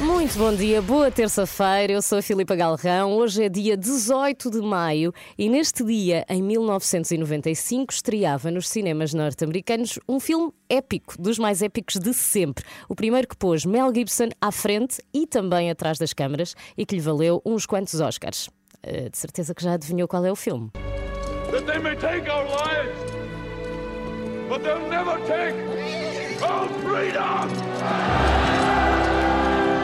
Muito bom dia, boa terça-feira. Eu sou a Filipa Galrão. Hoje é dia 18 de maio e neste dia, em 1995, estreava nos cinemas norte-americanos um filme épico, dos mais épicos de sempre. O primeiro que pôs Mel Gibson à frente e também atrás das câmaras e que lhe valeu uns quantos Oscars. Uh, de certeza que já adivinhou qual é o filme. that they may take our lives, but they'll never take our freedom!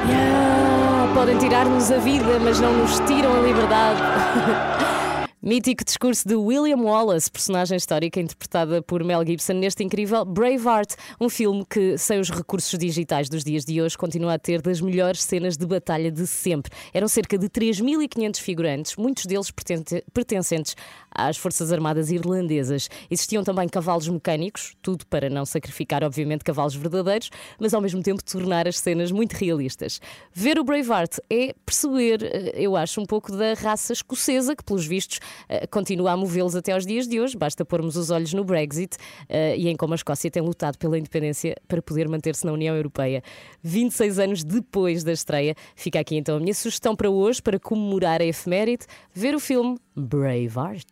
Yeah, podem tirar-nos a vida, mas não nos tiram a liberdade. Mítico discurso de William Wallace, personagem histórica interpretada por Mel Gibson neste incrível Braveheart, um filme que, sem os recursos digitais dos dias de hoje, continua a ter das melhores cenas de batalha de sempre. Eram cerca de 3.500 figurantes, muitos deles pertence- pertencentes às Forças Armadas Irlandesas. Existiam também cavalos mecânicos, tudo para não sacrificar, obviamente, cavalos verdadeiros, mas ao mesmo tempo tornar as cenas muito realistas. Ver o Braveheart é perceber, eh, eu acho, um pouco da raça escocesa, que, pelos vistos, eh, continua a movê-los até aos dias de hoje. Basta pormos os olhos no Brexit eh, e em como a Escócia tem lutado pela independência para poder manter-se na União Europeia. 26 anos depois da estreia, fica aqui então a minha sugestão para hoje, para comemorar a efeméride, ver o filme Braveheart.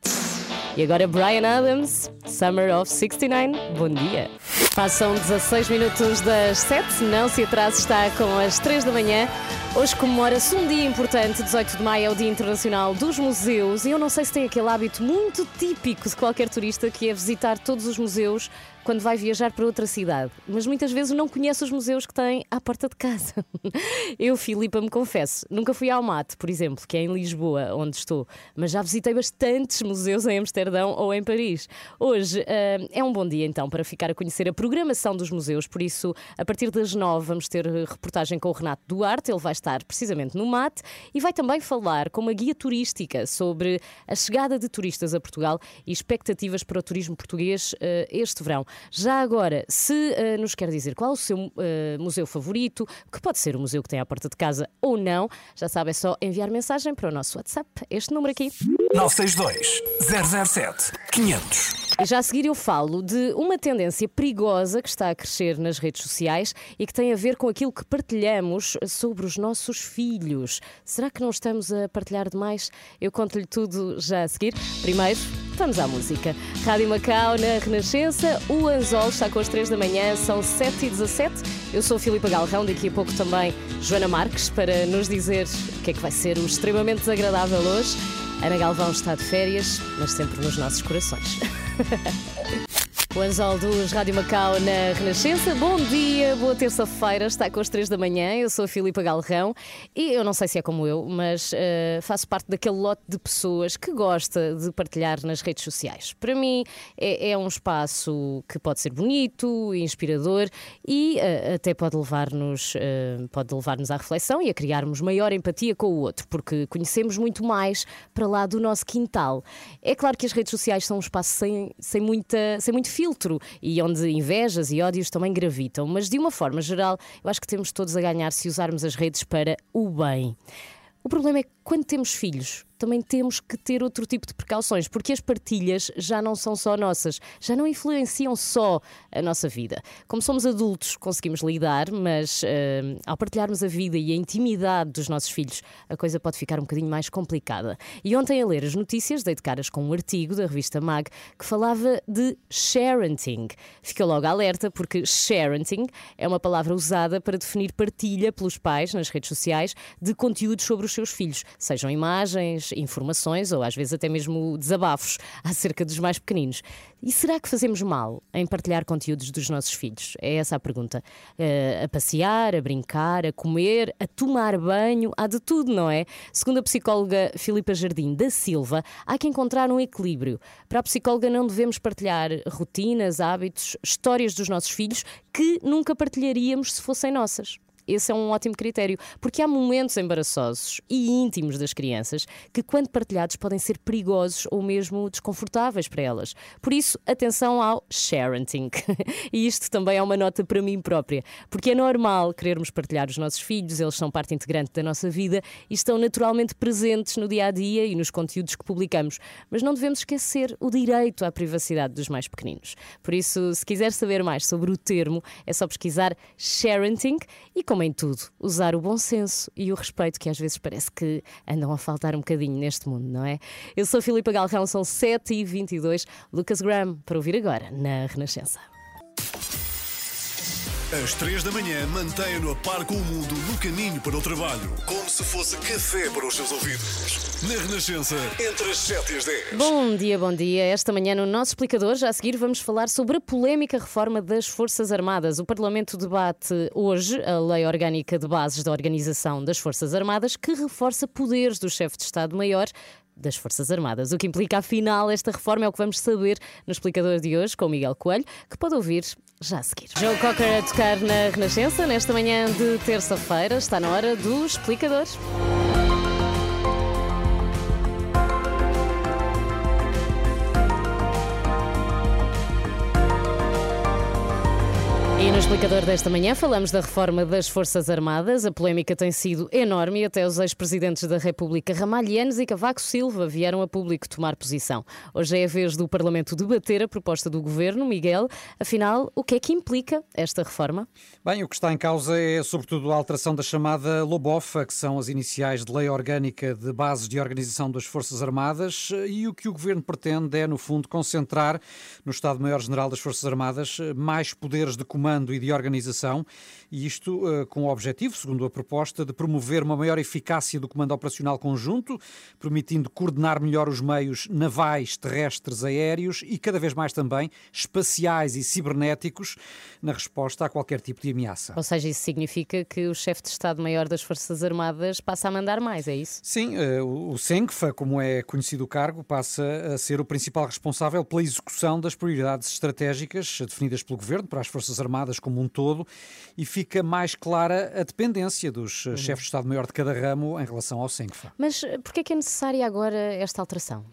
E agora Brian Adams, Summer of 69. Bom dia. Passam 16 minutos das 7, não se atrase, está com as 3 da manhã. Hoje comemora-se um dia importante, 18 de maio é o Dia Internacional dos Museus. E eu não sei se tem aquele hábito muito típico de qualquer turista que é visitar todos os museus quando vai viajar para outra cidade, mas muitas vezes não conhece os museus que tem à porta de casa. Eu, Filipa, me confesso, nunca fui ao Mate, por exemplo, que é em Lisboa, onde estou, mas já visitei bastantes museus em Amsterdão ou em Paris. Hoje ah, é um bom dia então para ficar a conhecer a programação dos museus, por isso, a partir das nove vamos ter reportagem com o Renato Duarte, ele vai estar precisamente no Mate e vai também falar com uma guia turística sobre a chegada de turistas a Portugal e expectativas para o turismo português ah, este verão. Já agora, se ah, nos quer dizer qual o seu ah, museu favorito, que pode ser o museu que tem à porta de casa ou não, já sabe, é só enviar mensagem para o nosso WhatsApp, este número aqui. 962 007 500. E já a seguir eu falo de uma tendência perigosa que está a crescer nas redes sociais e que tem a ver com aquilo que partilhamos sobre os nossos filhos. Será que não estamos a partilhar demais? Eu conto-lhe tudo já a seguir. Primeiro, vamos à música. Rádio Macau na Renascença, o Anzol está com as 3 da manhã, são 7h17. Eu sou a Galrão, daqui a pouco também Joana Marques para nos dizer o que é que vai ser o extremamente desagradável hoje. Ana Galvão está de férias, mas sempre nos nossos corações. O Anzol dos Rádio Macau na Renascença. Bom dia, boa terça-feira, está com as três da manhã. Eu sou a Filipa Galrão e eu não sei se é como eu, mas eh, faço parte daquele lote de pessoas que gosta de partilhar nas redes sociais. Para mim é, é um espaço que pode ser bonito, inspirador e eh, até pode levar-nos eh, pode levar-nos à reflexão e a criarmos maior empatia com o outro, porque conhecemos muito mais para lá do nosso quintal. É claro que as redes sociais são um espaço sem, sem, muita, sem muito filtro e onde invejas e ódios também gravitam, mas de uma forma geral, eu acho que temos todos a ganhar se usarmos as redes para o bem. O problema é que quando temos filhos, também temos que ter outro tipo de precauções, porque as partilhas já não são só nossas, já não influenciam só a nossa vida. Como somos adultos, conseguimos lidar, mas eh, ao partilharmos a vida e a intimidade dos nossos filhos, a coisa pode ficar um bocadinho mais complicada. E ontem, a ler as notícias, dei de caras com um artigo da revista Mag que falava de sharenting. Fica logo alerta, porque sharenting é uma palavra usada para definir partilha pelos pais nas redes sociais de conteúdos sobre os seus filhos, sejam imagens, informações ou às vezes até mesmo desabafos acerca dos mais pequeninos. E será que fazemos mal em partilhar conteúdos dos nossos filhos? É essa a pergunta. Eh, a passear, a brincar, a comer, a tomar banho, há de tudo, não é? Segundo a psicóloga Filipa Jardim da Silva, há que encontrar um equilíbrio. Para a psicóloga, não devemos partilhar rotinas, hábitos, histórias dos nossos filhos que nunca partilharíamos se fossem nossas. Esse é um ótimo critério, porque há momentos embaraçosos e íntimos das crianças que, quando partilhados, podem ser perigosos ou mesmo desconfortáveis para elas. Por isso, atenção ao sharenting. e isto também é uma nota para mim própria, porque é normal querermos partilhar os nossos filhos, eles são parte integrante da nossa vida e estão naturalmente presentes no dia a dia e nos conteúdos que publicamos. Mas não devemos esquecer o direito à privacidade dos mais pequeninos. Por isso, se quiser saber mais sobre o termo, é só pesquisar sharenting e, como em tudo, usar o bom senso e o respeito que às vezes parece que andam a faltar um bocadinho neste mundo, não é? Eu sou Filipe Galrão, são 7h22. Lucas Graham, para ouvir agora na Renascença. Às três da manhã, mantenha-no a par com o mundo no caminho para o trabalho. Como se fosse café para os seus ouvidos. Na Renascença, entre as 7 e as 10. Bom dia, bom dia. Esta manhã no nosso explicador, já a seguir vamos falar sobre a polémica reforma das Forças Armadas. O Parlamento debate hoje a Lei Orgânica de Bases da Organização das Forças Armadas, que reforça poderes do chefe de Estado-Maior das Forças Armadas. O que implica, afinal, esta reforma é o que vamos saber no explicador de hoje com o Miguel Coelho, que pode ouvir já a seguir. Joe Cocker a tocar na Renascença nesta manhã de terça-feira. Está na hora do explicador. Explicador desta manhã falamos da reforma das Forças Armadas. A polémica tem sido enorme e até os ex-presidentes da República, Ramalhianos e Cavaco Silva, vieram a público tomar posição. Hoje é a vez do Parlamento debater a proposta do governo. Miguel, afinal, o que é que implica esta reforma? Bem, o que está em causa é sobretudo a alteração da chamada LOBOFA, que são as iniciais de Lei Orgânica de Bases de Organização das Forças Armadas, e o que o governo pretende é, no fundo, concentrar no Estado-Maior-General das Forças Armadas mais poderes de comando e de organização, e isto uh, com o objetivo, segundo a proposta, de promover uma maior eficácia do comando operacional conjunto, permitindo coordenar melhor os meios navais, terrestres, aéreos e cada vez mais também espaciais e cibernéticos na resposta a qualquer tipo de ameaça. Ou seja, isso significa que o chefe de Estado-Maior das Forças Armadas passa a mandar mais, é isso? Sim, uh, o SENCFA, como é conhecido o cargo, passa a ser o principal responsável pela execução das prioridades estratégicas definidas pelo Governo para as Forças Armadas Armadas como um todo e fica mais clara a dependência dos uhum. chefes de Estado-Maior de cada ramo em relação ao SENCFA. Mas eh, por que é que é necessária agora esta alteração?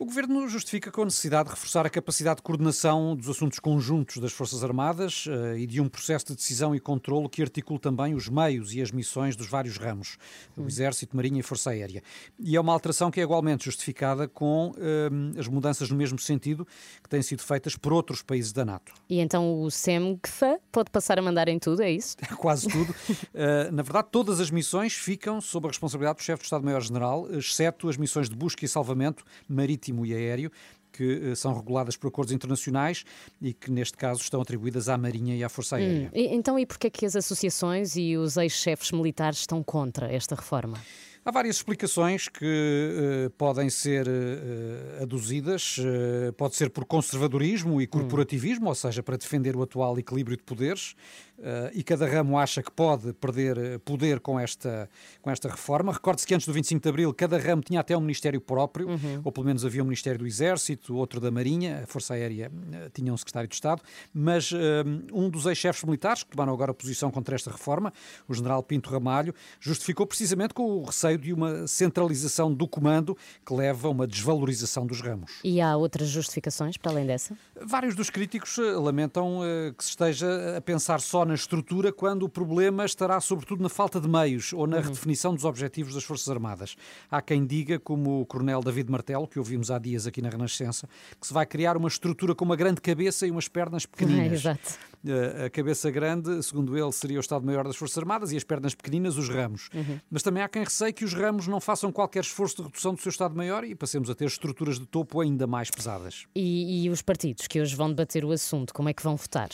O Governo justifica com a necessidade de reforçar a capacidade de coordenação dos assuntos conjuntos das Forças Armadas uh, e de um processo de decisão e controlo que articule também os meios e as missões dos vários ramos, hum. Exército, Marinha e Força Aérea. E é uma alteração que é igualmente justificada com uh, as mudanças no mesmo sentido que têm sido feitas por outros países da NATO. E então o SEMGFA pode passar a mandar em tudo, é isso? Quase tudo. uh, na verdade, todas as missões ficam sob a responsabilidade do chefe do Estado-Maior-General, exceto as missões de busca e salvamento marítimo marítimo e aéreo, que eh, são reguladas por acordos internacionais e que, neste caso, estão atribuídas à Marinha e à Força hum, Aérea. Hum, então, e porquê é que as associações e os ex-chefes militares estão contra esta reforma? Há várias explicações que uh, podem ser uh, aduzidas. Uh, pode ser por conservadorismo e corporativismo, hum. ou seja, para defender o atual equilíbrio de poderes. E cada ramo acha que pode perder poder com esta, com esta reforma. Recorde-se que antes do 25 de Abril, cada ramo tinha até um ministério próprio, uhum. ou pelo menos havia um Ministério do Exército, outro da Marinha, a Força Aérea tinha um secretário de Estado. Mas um dos ex-chefes militares, que tomaram agora posição contra esta reforma, o general Pinto Ramalho, justificou precisamente com o receio de uma centralização do comando que leva a uma desvalorização dos ramos. E há outras justificações para além dessa? Vários dos críticos eh, lamentam eh, que se esteja a pensar só na estrutura quando o problema estará sobretudo na falta de meios ou na uhum. redefinição dos objetivos das Forças Armadas. Há quem diga, como o coronel David Martelo, que ouvimos há dias aqui na Renascença, que se vai criar uma estrutura com uma grande cabeça e umas pernas pequeninas. É, exato. Eh, a cabeça grande, segundo ele, seria o Estado-Maior das Forças Armadas e as pernas pequeninas, os ramos. Uhum. Mas também há quem receie que os ramos não façam qualquer esforço de redução do seu Estado-Maior e passemos a ter estruturas de topo ainda mais pesadas. E, e, os partidos que hoje vão debater o assunto, como é que vão votar?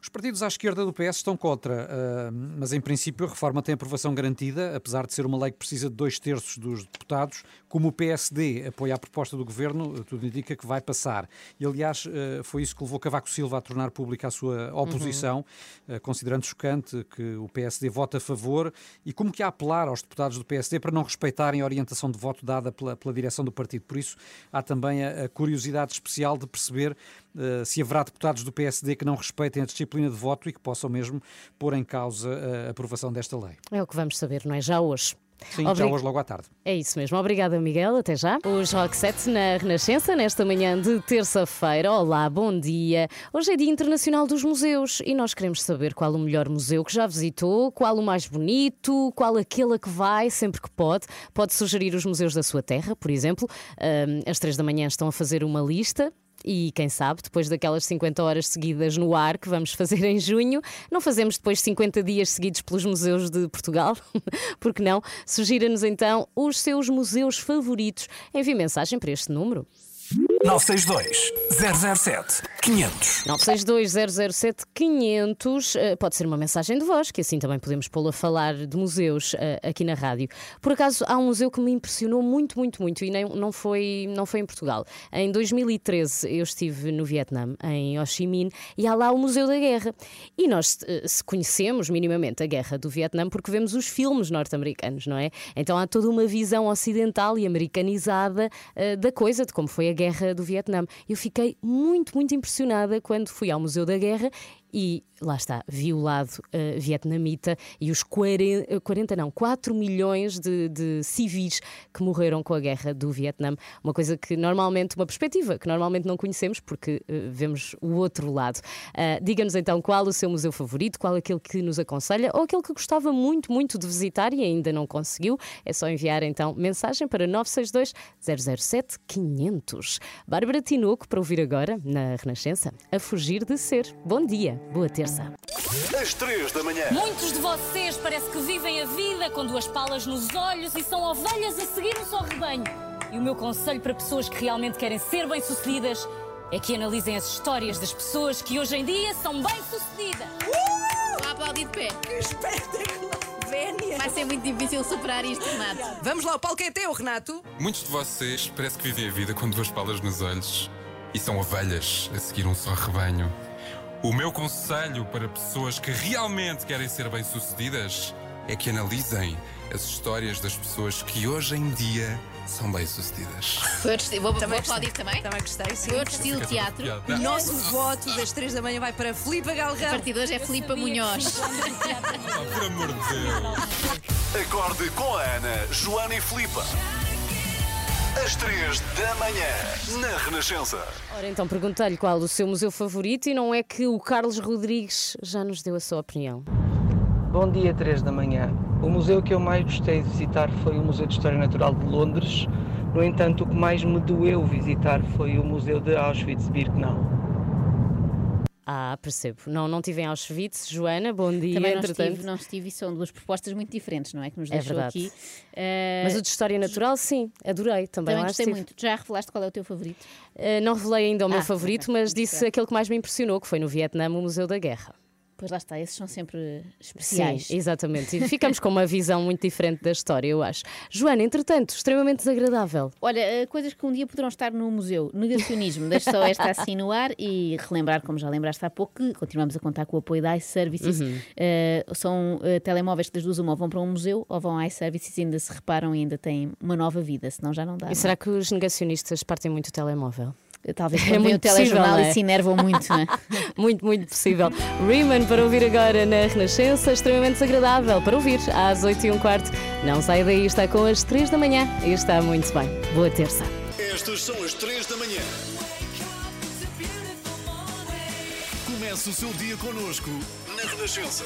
Os partidos à esquerda do PS estão contra, uh, mas em princípio a reforma tem aprovação garantida, apesar de ser uma lei que precisa de dois terços dos deputados. Como o PSD apoia a proposta do governo, tudo indica que vai passar. E aliás, uh, foi isso que levou Cavaco Silva a tornar pública a sua oposição posição, eh, considerando chocante que o PSD vota a favor e como que a apelar aos deputados do PSD para não respeitarem a orientação de voto dada pela, pela direção do partido. Por isso, há também a, a curiosidade especial de perceber uh, se haverá deputados do PSD que não respeitem a disciplina de voto e que possam mesmo pôr em causa a aprovação desta lei. É o que vamos saber, não é? Já hoje. Sim, Obrig... já hoje logo à tarde. É isso mesmo. Obrigada, Miguel. Até já. Os Rock 7 na Renascença, nesta manhã de terça-feira. Olá, bom dia. Hoje é Dia Internacional dos Museus e nós queremos saber qual o melhor museu que já visitou, qual o mais bonito, qual aquele a que vai sempre que pode. Pode sugerir os museus da sua terra, por exemplo. Às três da manhã estão a fazer uma lista e quem sabe, depois daquelas 50 horas seguidas no ar que vamos fazer em junho, não fazemos depois 50 dias seguidos pelos museus de Portugal? Porque não? Sugira-nos então os seus museus favoritos. Envie mensagem para este número. 962 007 500. 962 007 500. Pode ser uma mensagem de voz, que assim também podemos pô-lo a falar de museus uh, aqui na rádio. Por acaso, há um museu que me impressionou muito, muito, muito e nem, não, foi, não foi em Portugal. Em 2013, eu estive no Vietnã, em Ho Chi Minh, e há lá o Museu da Guerra. E nós uh, se conhecemos minimamente a Guerra do Vietnã porque vemos os filmes norte-americanos, não é? Então há toda uma visão ocidental e americanizada uh, da coisa, de como foi a Guerra do Vietnã. Eu fiquei muito, muito impressionada quando fui ao Museu da Guerra e lá está, vi o lado uh, vietnamita e os 40, 40 não, 4 milhões de, de, civis que morreram com a guerra do Vietnã. Uma coisa que normalmente, uma perspectiva que normalmente não conhecemos porque uh, vemos o outro lado. Uh, Diga-nos então qual o seu museu favorito, qual aquele que nos aconselha ou aquele que gostava muito, muito de visitar e ainda não conseguiu. É só enviar então mensagem para 962 007 500. Bárbara Tinoco para ouvir agora, na Renascença, A Fugir de Ser. Bom dia! Boa terça. Às três da manhã. Muitos de vocês parece que vivem a vida com duas palas nos olhos e são ovelhas a seguir um só rebanho. E o meu conselho para pessoas que realmente querem ser bem-sucedidas é que analisem as histórias das pessoas que hoje em dia são bem-sucedidas. Uh! Aplaudir de pé. Que espetáculo! Vénia. Vai ser muito difícil superar isto, Renato. Vamos lá, o palco é teu, Renato. Muitos de vocês parece que vivem a vida com duas palas nos olhos e são ovelhas a seguir um só rebanho. O meu conselho para pessoas que realmente querem ser bem-sucedidas é que analisem as histórias das pessoas que hoje em dia são bem-sucedidas. Outro estilo. Vou, vou aplaudir também? Também gostei, sim. Foi outro estilo de teatro. O nosso voto das 3 da manhã vai para Filipe Galrão. A partir de hoje é Filipe Munhoz. Oh, por amor de Deus. Acorde com a Ana, Joana e Filipa. Às três da manhã, na Renascença. Ora, então perguntei-lhe qual o seu museu favorito e não é que o Carlos Rodrigues já nos deu a sua opinião. Bom dia, 3 da manhã. O museu que eu mais gostei de visitar foi o Museu de História Natural de Londres. No entanto, o que mais me doeu visitar foi o Museu de Auschwitz-Birkenau. Ah, percebo. Não, não tive em Auschwitz. Joana, bom dia. Também não entretanto. estive, não estive e são duas propostas muito diferentes, não é? Que nos É deixou verdade. aqui. Eh, Mas o de História Natural, sim, adorei. Também, também gostei estive. muito. Já revelaste qual é o teu favorito? Eh, não revelei ainda o meu Ah, favorito, ok. mas disse bem. aquele que mais me impressionou, que foi no Vietnã, o Museu da Guerra. Pois lá está, esses são sempre especiais. Sim, exatamente. E ficamos com uma visão muito diferente da história, eu acho. Joana, entretanto, extremamente desagradável. Olha, eh, coisas que um dia poderão estar no museu. Negacionismo, deixo só esta assim no ar e relembrar, como já lembraste há pouco, que continuamos a contar com o apoio da iServices. Uhum. Eh, são eh, telemóveis que das duas uma ou vão para um museu ou vão à iServices e ainda se reparam e ainda têm uma nova vida, senão já não dá. E não é? será que os negacionistas partem muito o telemóvel? Talvez É quando o muito possível, telejornal não é? e se enervam muito, não é? Muito, muito possível. Riemann para ouvir agora na Renascença, extremamente desagradável para ouvir às 8 e um quarto. Não sai daí, está com as 3 da manhã e está muito bem. Boa terça. Estas são as três da manhã. Comece o seu dia connosco na Renascença.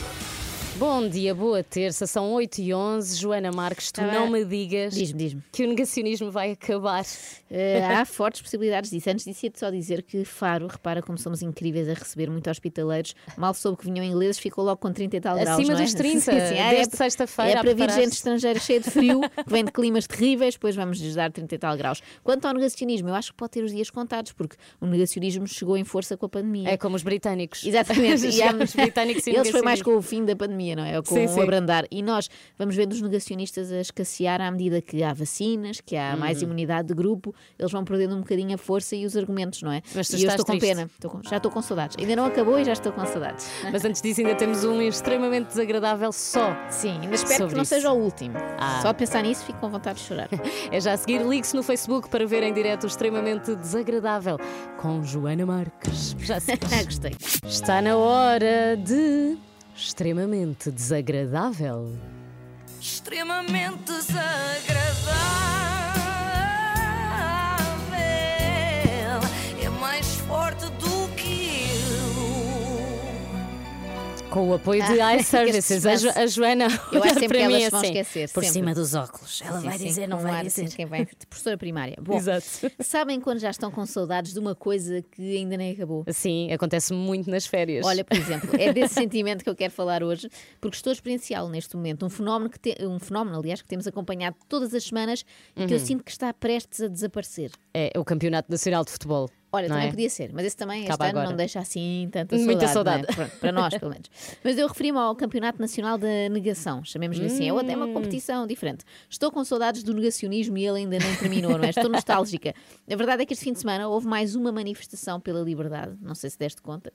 Bom dia, boa terça, são 8 e 11 Joana Marques, tu Ah, não me digas Diz-me, diz-me. que o negacionismo vai acabar. Eh, há fortes possibilidades disso. Antes disso, ia-te só dizer que Faro, repara como somos incríveis a receber muito hospitaleiros. Mal soube que vinham ingleses, ficou logo com 30 e tal graus. Acima é? dos 30, Sim, sim. Ah, é, sexta-feira É para vir gente estrangeira cheia de frio, que vem de climas terríveis, depois vamos lhes dar 30 e tal graus. Quanto ao negacionismo, eu acho que pode ter os dias contados, porque o negacionismo chegou em força com a pandemia. É como os britânicos. Exatamente. E há- os britânicos e Eles foi mais com o fim da pandemia pandemia, não é? Com Sim, o sim. abrandar. E nós vamos vendo os negacionistas a escassear à medida que há vacinas, que há mais Uhum. imunidade de grupo, eles vão perdendo um bocadinho a força e os argumentos, não é? Mas tu e eu estou com triste. pena. Estou com- já estou com saudades. Ainda não acabou e já estou com saudades. Mas antes disso, ainda temos um extremamente desagradável só. Sim, ainda espero que não isso. seja o último. Ah. Só pensar nisso fico com vontade de chorar. É já a seguir, ligue-se no Facebook para ver em direto o extremamente desagradável com Joana Marques. Já seguir. Gostei. Está na hora de extremamente desagradável. Extremamente desagradável. Com o apoio de Ah, iServices. A, Jo- a Joana Eu acho sempre que mim elas vão assim, esquecer. por sempre. cima dos óculos. Ela Sim, vai sim, dizer, não vai ar, dizer. assim, quem vai, professora primária. Bom, Exato. sabem quando já estão com saudades de uma coisa que ainda nem acabou? Sim, acontece muito nas férias. Olha, por exemplo, é desse sentimento que eu quero falar hoje, porque estou a experienciá-lo neste momento. Um fenómeno, que te- um fenómeno, aliás, que temos acompanhado todas as semanas e que eu Uhum. sinto que está prestes a desaparecer. É o Campeonato Nacional de Futebol. Olha, não também é? podia ser, mas esse também Acaba este ano agora. não deixa assim tanta Muita saudade. saudade. não é? Pronto, para nós, pelo menos. Mas eu referi-me ao Campeonato Nacional da Negação, chamemos-lhe assim. É outra- é uma Hum. competição diferente. Estou com saudades do negacionismo e ele ainda nem terminou, não é? Estou nostálgica. A verdade é que este fim de semana houve mais uma manifestação pela liberdade. Não sei se deste conta.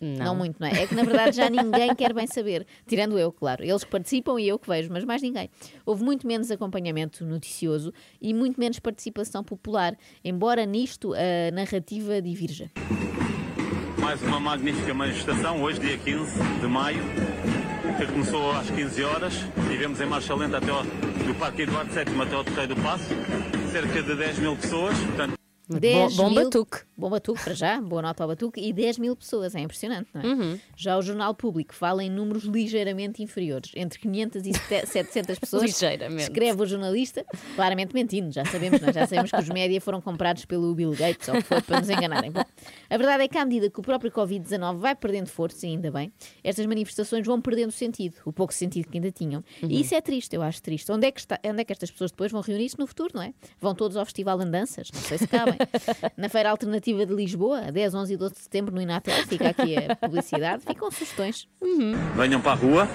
não. muito, não é? É que na verdade já ninguém quer bem saber. Tirando eu, claro. Eles que participam e eu que vejo, mas mais ninguém. Houve muito menos acompanhamento noticioso e muito menos participação popular, embora nisto a narrativa Mais uma magnífica manifestação, hoje, dia 15 de maio, que começou às 15 horas. Tivemos em marcha lenta até ao, do Parque Eduardo VII até ao Terreiro do Passo, cerca de 10 mil pessoas. Portanto, 10 bom mil- batuque. Bom batuque para já, boa nota ao batuque e 10 mil pessoas, é impressionante, não é? Uhum. Já o Jornal Público fala em números ligeiramente inferiores, entre 500 e sete- 700 pessoas. Ligeiramente. Escreve o jornalista, claramente mentindo, já sabemos, não é? já sabemos que os média foram comprados pelo Bill Gates ou que foi para nos enganarem. Bom, a verdade é que à medida que o próprio Covid-19 vai perdendo força, e ainda bem, estas manifestações vão perdendo sentido, o pouco sentido que ainda tinham. Uhum. E isso é triste, eu acho triste. Onde é, que está, onde é que estas pessoas depois vão reunir-se no futuro, não é? Vão todos ao Festival Andanças? Não sei se cabem. Na Feira Alternativa de Lisboa, 10, 11 e 12 de setembro no Inatel, fica aqui a publicidade, ficam sugestões. venham para a rua,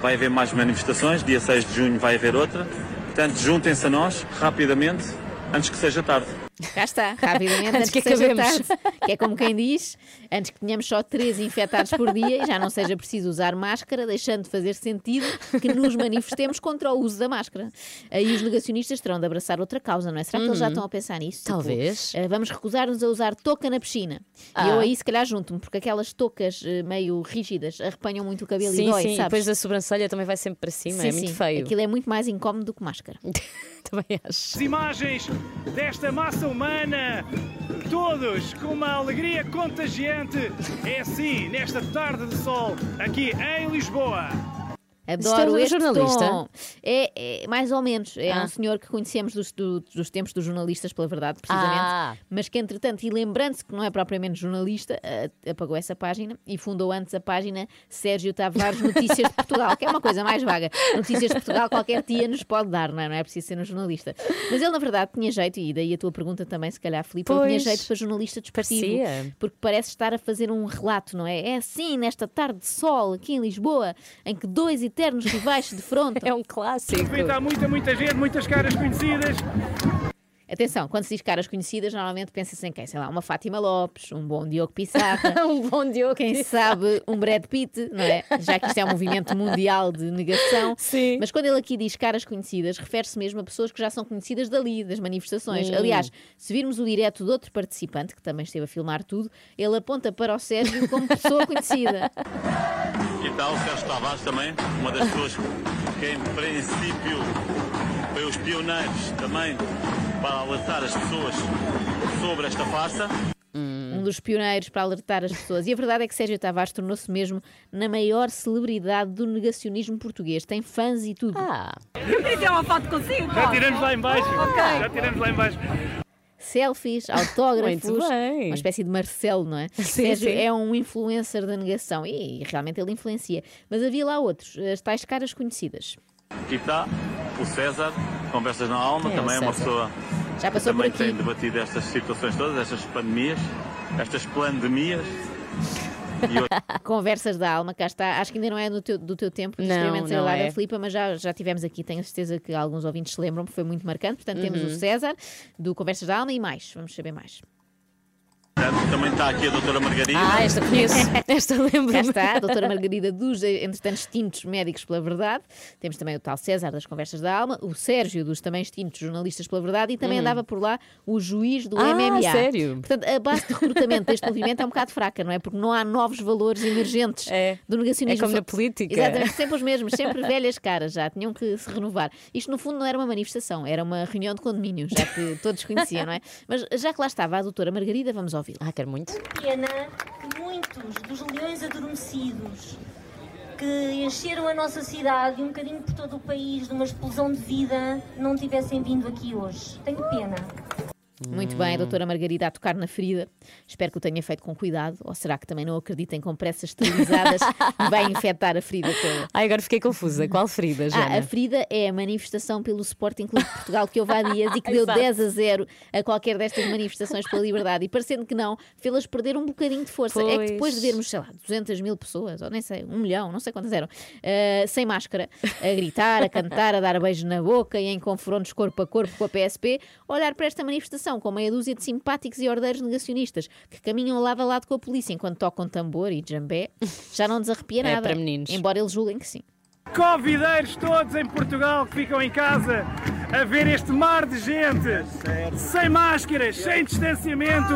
vai haver mais manifestações, dia 6 de junho vai haver outra. Portanto, juntem-se a nós rapidamente, antes que seja tarde. Cá está, rapidamente, Antes antes que que, acabemos. tarde. Que é como quem diz, antes que tenhamos só três infectados por dia e já não seja preciso usar máscara, deixando de fazer sentido que nos manifestemos contra o uso da máscara. Aí os negacionistas terão de abraçar outra causa, não é? Será que eles já Uhum. estão a pensar nisso? Tipo, Talvez. eh, vamos recusar-nos a usar touca na piscina. Ah. E eu aí se calhar junto-me, porque aquelas toucas eh, meio rígidas arrepanham muito o cabelo Sim, e dói, sim, sabes? depois a sobrancelha também vai sempre para cima, Sim, é muito sim. feio. Aquilo é muito mais incómodo do que máscara. Também acho. As imagens desta massa humana, todos com uma alegria contagiante, é assim, nesta tarde de sol, aqui em Lisboa. Adoro este jornalista? tom. É, é mais ou menos. É Ah. um senhor que conhecemos dos, do- dos tempos dos jornalistas, pela verdade, precisamente. Ah. Mas que, entretanto, e lembrando-se que não é propriamente jornalista, apagou essa página e fundou antes a página Sérgio Tavares Notícias de Portugal, que é uma coisa mais vaga. Notícias de Portugal qualquer tia nos pode dar, não é? Não é preciso ser um jornalista. Mas ele, na verdade, tinha jeito, e daí a tua pergunta também, se calhar, Filipe, ele tinha jeito para jornalista desportivo. Parecia. Porque parece estar a fazer um relato, não é? É assim, nesta tarde de sol, aqui em Lisboa, em que dois eternos rivais se defrontam. É um clássico. Há muita, muita gente, muitas caras conhecidas. Atenção, quando se diz caras conhecidas, normalmente pensa-se em quem? Sei lá, uma Fátima Lopes, um bom Diogo Pissarra. um bom Diogo Quem sabe um Brad Pitt, não é? Já que isto é um movimento mundial de negação. Sim. Mas quando ele aqui diz caras conhecidas, refere-se mesmo a pessoas que já são conhecidas dali, das manifestações. Hum. Aliás, se virmos o direto de outro participante, que também esteve a filmar tudo, ele aponta para o Sérgio como pessoa conhecida. E tal, o Sérgio Tavares também, uma das pessoas que em princípio foi os pioneiros também para alertar as pessoas sobre esta farsa. um dos pioneiros para alertar as pessoas. E a verdade é que Sérgio Tavares tornou-se mesmo na maior celebridade do negacionismo português. Tem fãs e tudo. Ah. Eu queria tirar uma foto consigo. Já tiramos lá em baixo. Ok. Já tiramos lá em baixo. Selfies, autógrafos, Muito bem. uma espécie de Marcelo, não é? Sim, Sérgio sim. é um influencer da negação e realmente ele influencia. Mas havia lá outros, as tais caras conhecidas. Aqui está o César, Conversas na Alma, é também é uma pessoa Já que passou também tem debatido estas situações todas, estas pandemias, estas pandemias. E hoje Conversas da alma, cá está. Acho que ainda não é do teu, do teu tempo, Não, é. Filipa, mas já, já tivemos aqui. Tenho certeza que alguns ouvintes se lembram, porque foi muito marcante. Portanto, temos Uhum. o César, do Conversas da Alma, e mais. Vamos saber mais. Também está aqui a doutora Margarida. Ah, esta conheço. Esta lembro-me. está, a doutora Margarida dos, entretanto, extintos médicos pela verdade. Temos também o tal César das Conversas da Alma, o Sérgio dos também extintos jornalistas pela verdade e também Hum. andava por lá o juiz do Ah, MMA. sério? Portanto, a base de recrutamento deste movimento é um bocado fraca, não é? Porque não há novos valores emergentes do negacionismo. É como na política. Exatamente, sempre os mesmos, sempre velhas caras já, tinham que se renovar. Isto, no fundo, não era uma manifestação, era uma reunião de condomínio, já que todos conheciam, não é? Mas já que lá estava a doutora Margarida, vamos ouvi-la. Ah, quero muito. pena que muitos dos leões adormecidos que encheram a nossa cidade e um bocadinho por todo o país de uma explosão de vida não tivessem vindo aqui hoje. Tenho pena. Muito bem, a doutora Margarida a tocar na ferida. Espero que o tenha feito com cuidado. Ou será que também não acreditem com pressas esterilizadas e vai infectar a ferida toda? Ai, agora fiquei confusa. Qual ferida, Jana? Ah, a ferida é a manifestação pelo Sporting Clube de Portugal que houve há dias e que deu Exato. 10 a 0 a qualquer destas manifestações pela liberdade. E parecendo que não, fê-las perder um bocadinho de força. É que Pois. depois de vermos, sei lá, 200 mil pessoas, ou nem sei, um milhão, não sei quantas eram, ah, sem máscara, a gritar, a cantar, a dar beijos na boca e em confrontos corpo a corpo com a PSP, olhar para esta manifestação com meia dúzia de simpáticos e ordeiros negacionistas que caminham lado a lado com a polícia enquanto tocam tambor e jambé, já não desarrepia É nada. para meninos. Embora eles julguem que sim. Convideiros todos em Portugal que ficam em casa a ver este mar de gente sem máscaras, sem distanciamento,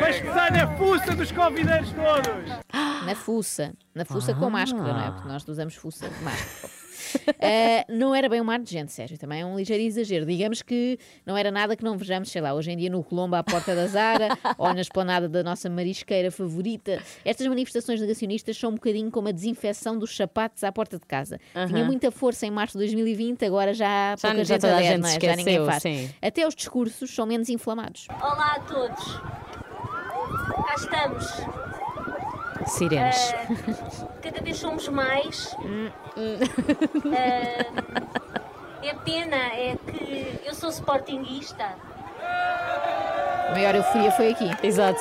mas que está na fuça dos convideiros todos. Na fuça. Na fuça com máscara, não é? Porque nós usamos fuça de máscara. Eh, não era bem um mar de gente, Sérgio. Também é um ligeiro exagero. Digamos que não era nada que não vejamos, sei lá, hoje em dia no Colombo à porta da Zara ou na esplanada da nossa marisqueira favorita. Estas manifestações negacionistas são um bocadinho como a desinfecção dos sapatos à porta de casa. Tinha Aham. muita força em março de 2020, agora já há Já- pouca já gente toda a adere, gente é? se Já ninguém esqueceu, faz. sim. Até os discursos são menos inflamados. Olá a todos. Cá estamos. Sirenes. Ah, cada vez somos mais. Ah, é pena, é que eu sou sportinguista. A maior euforia foi aqui. Exato.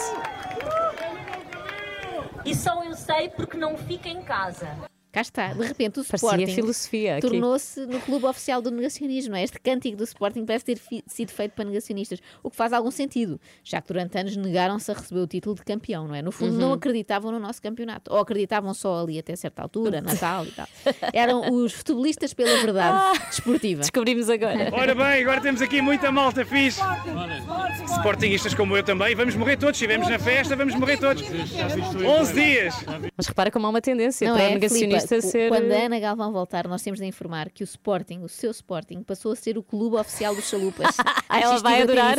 E só eu sei porque não fico em casa. Cá está, de repente o Parecia Sporting tornou-se no clube oficial do negacionismo. é? Este cântico do Sporting parece ter fi- sido feito para negacionistas, o que faz algum sentido, já que durante anos negaram-se a receber o título de campeão, não é? No fundo, Uhum. não acreditavam no nosso campeonato, ou acreditavam só ali até certa altura, Natal e tal. Eram os futebolistas pela verdade desportiva. Descobrimos agora. Ora bem, agora temos aqui muita malta fixe. Sportingistas como eu também. Vamos morrer todos. Se estivermos na festa, vamos morrer todos. 11 dias. Mas repara como há uma tendência Não para é, o Filipa, ser. Quando a Ana Galvão voltar, nós temos de informar que o Sporting, o seu Sporting, passou a ser o clube oficial dos chalupas. Acho Ela isto vai adorar.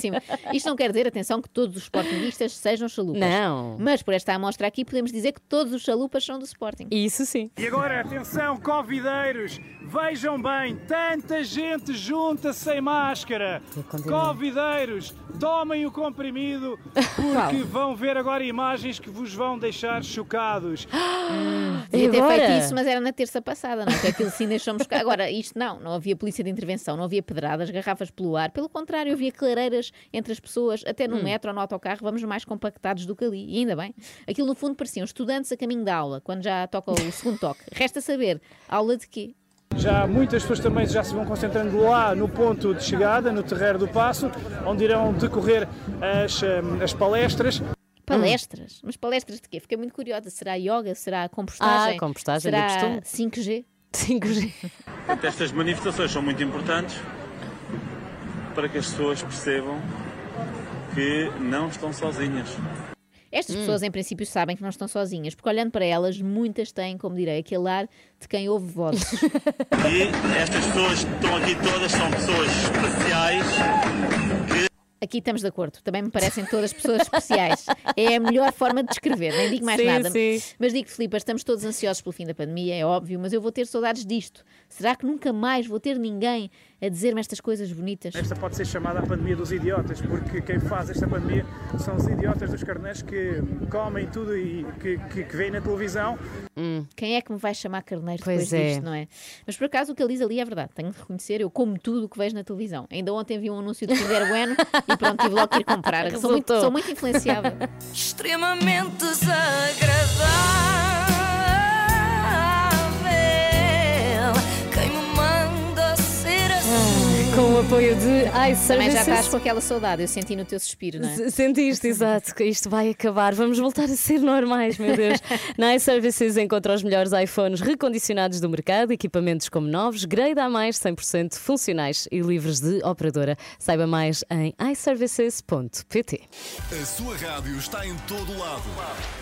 Isto não quer dizer, atenção, que todos os Sportingistas sejam chalupas. Não. Mas por esta amostra aqui, podemos dizer que todos os chalupas são do Sporting. Isso sim. E agora, atenção, convideiros, vejam bem, tanta gente junta sem máscara. Convideiros, tomem o comprimido, porque vão ver agora imagens que vos vão deixar chocados. Devia ter feito isso, mas era na terça passada, não é? Que aquilo sim deixou-me chocar. Agora, isto não, não havia polícia de intervenção, não havia pedradas, garrafas pelo ar. Pelo contrário, havia clareiras entre as pessoas, até no Hum. metro ou no autocarro, vamos mais compactados do que ali. E ainda bem. Aquilo no fundo pareciam estudantes a caminho da aula, quando já toca o segundo toque. Resta saber, aula de quê? Já muitas pessoas também já se vão concentrando lá no ponto de chegada, no terreiro do Passo, onde irão decorrer as, hum, as palestras. Palestras. Mas palestras de quê? Fiquei muito curiosa. Será yoga? Será compostagem? Ah, compostagem, Será costume. 5G? 5G. Portanto, estas manifestações são muito importantes para que as pessoas percebam que não estão sozinhas. Estas Hum. pessoas, em princípio, sabem que não estão sozinhas, porque olhando para elas, muitas têm, como direi, aquele ar de quem ouve vozes. E estas pessoas que estão aqui todas são pessoas especiais Aqui estamos de acordo, também me parecem todas pessoas especiais. É a melhor forma de descrever, nem digo mais Sim, nada. sim. Mas digo, Filipe, estamos todos ansiosos pelo fim da pandemia, é óbvio, mas eu vou ter saudades disto. Será que nunca mais vou ter ninguém a dizer-me estas coisas bonitas? Esta pode ser chamada a pandemia dos idiotas, porque quem faz esta pandemia são os idiotas dos carneiros que comem tudo e que, que, que veem na televisão. Hum. Quem é que me vai chamar carneiro Pois depois é. disto, não é? Mas por acaso o que ele diz ali é verdade. Tenho de reconhecer, eu como tudo o que vejo na televisão. Ainda ontem vi um anúncio de Kinder Bueno e pronto, tive logo que ir comprar. Sou muito, sou muito influenciável. Extremamente desagradável. Com o apoio de Também já iServices. estás com aquela saudade, eu senti no teu suspiro, não é? Sentiste, exato, que isto vai acabar. Vamos voltar a ser normais, meu Deus. Na iServices encontra os melhores iPhones recondicionados do mercado, equipamentos como novos, grade a mais, 100% funcionais e livres de operadora. Saiba mais em iServices.pt. A sua rádio está em todo lado.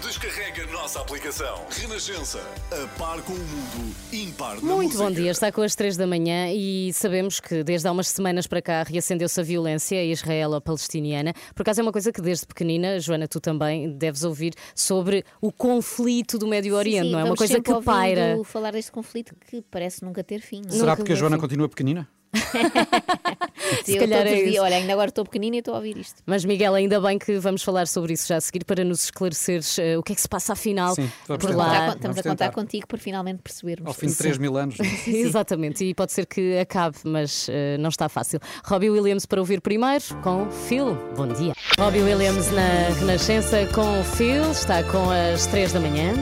Descarrega a nossa aplicação. Renascença. A par com o mundo. Impar na Muito bom dia, está com as três da manhã e sabemos que desde há umas semanas para cá reacendeu-se a violência israelo-palestiniana. Por acaso é uma coisa que desde pequenina, Joana, tu também deves ouvir sobre o conflito do Médio Oriente, Sim, sim, não é? Uma coisa que paira. falar deste conflito que parece nunca ter fim. não é? Será porque a Joana continua pequenina? Se calhar eu todos é isso. Olha, ainda agora estou pequenina e estou a ouvir isto. Mas Miguel, ainda bem que vamos falar sobre isso já a seguir para nos esclareceres eh, o que é que se passa afinal Sim, por tentar. lá. Estamos vamos a contar tentar. contigo para finalmente percebermos. Ao fim de Sim. 3 mil anos. Exatamente, e pode ser que acabe, mas eh, não está fácil. Robbie Williams para ouvir primeiro com Phil. Bom dia. Robbie Williams na Renascença com Phil, está com as 3 da manhã.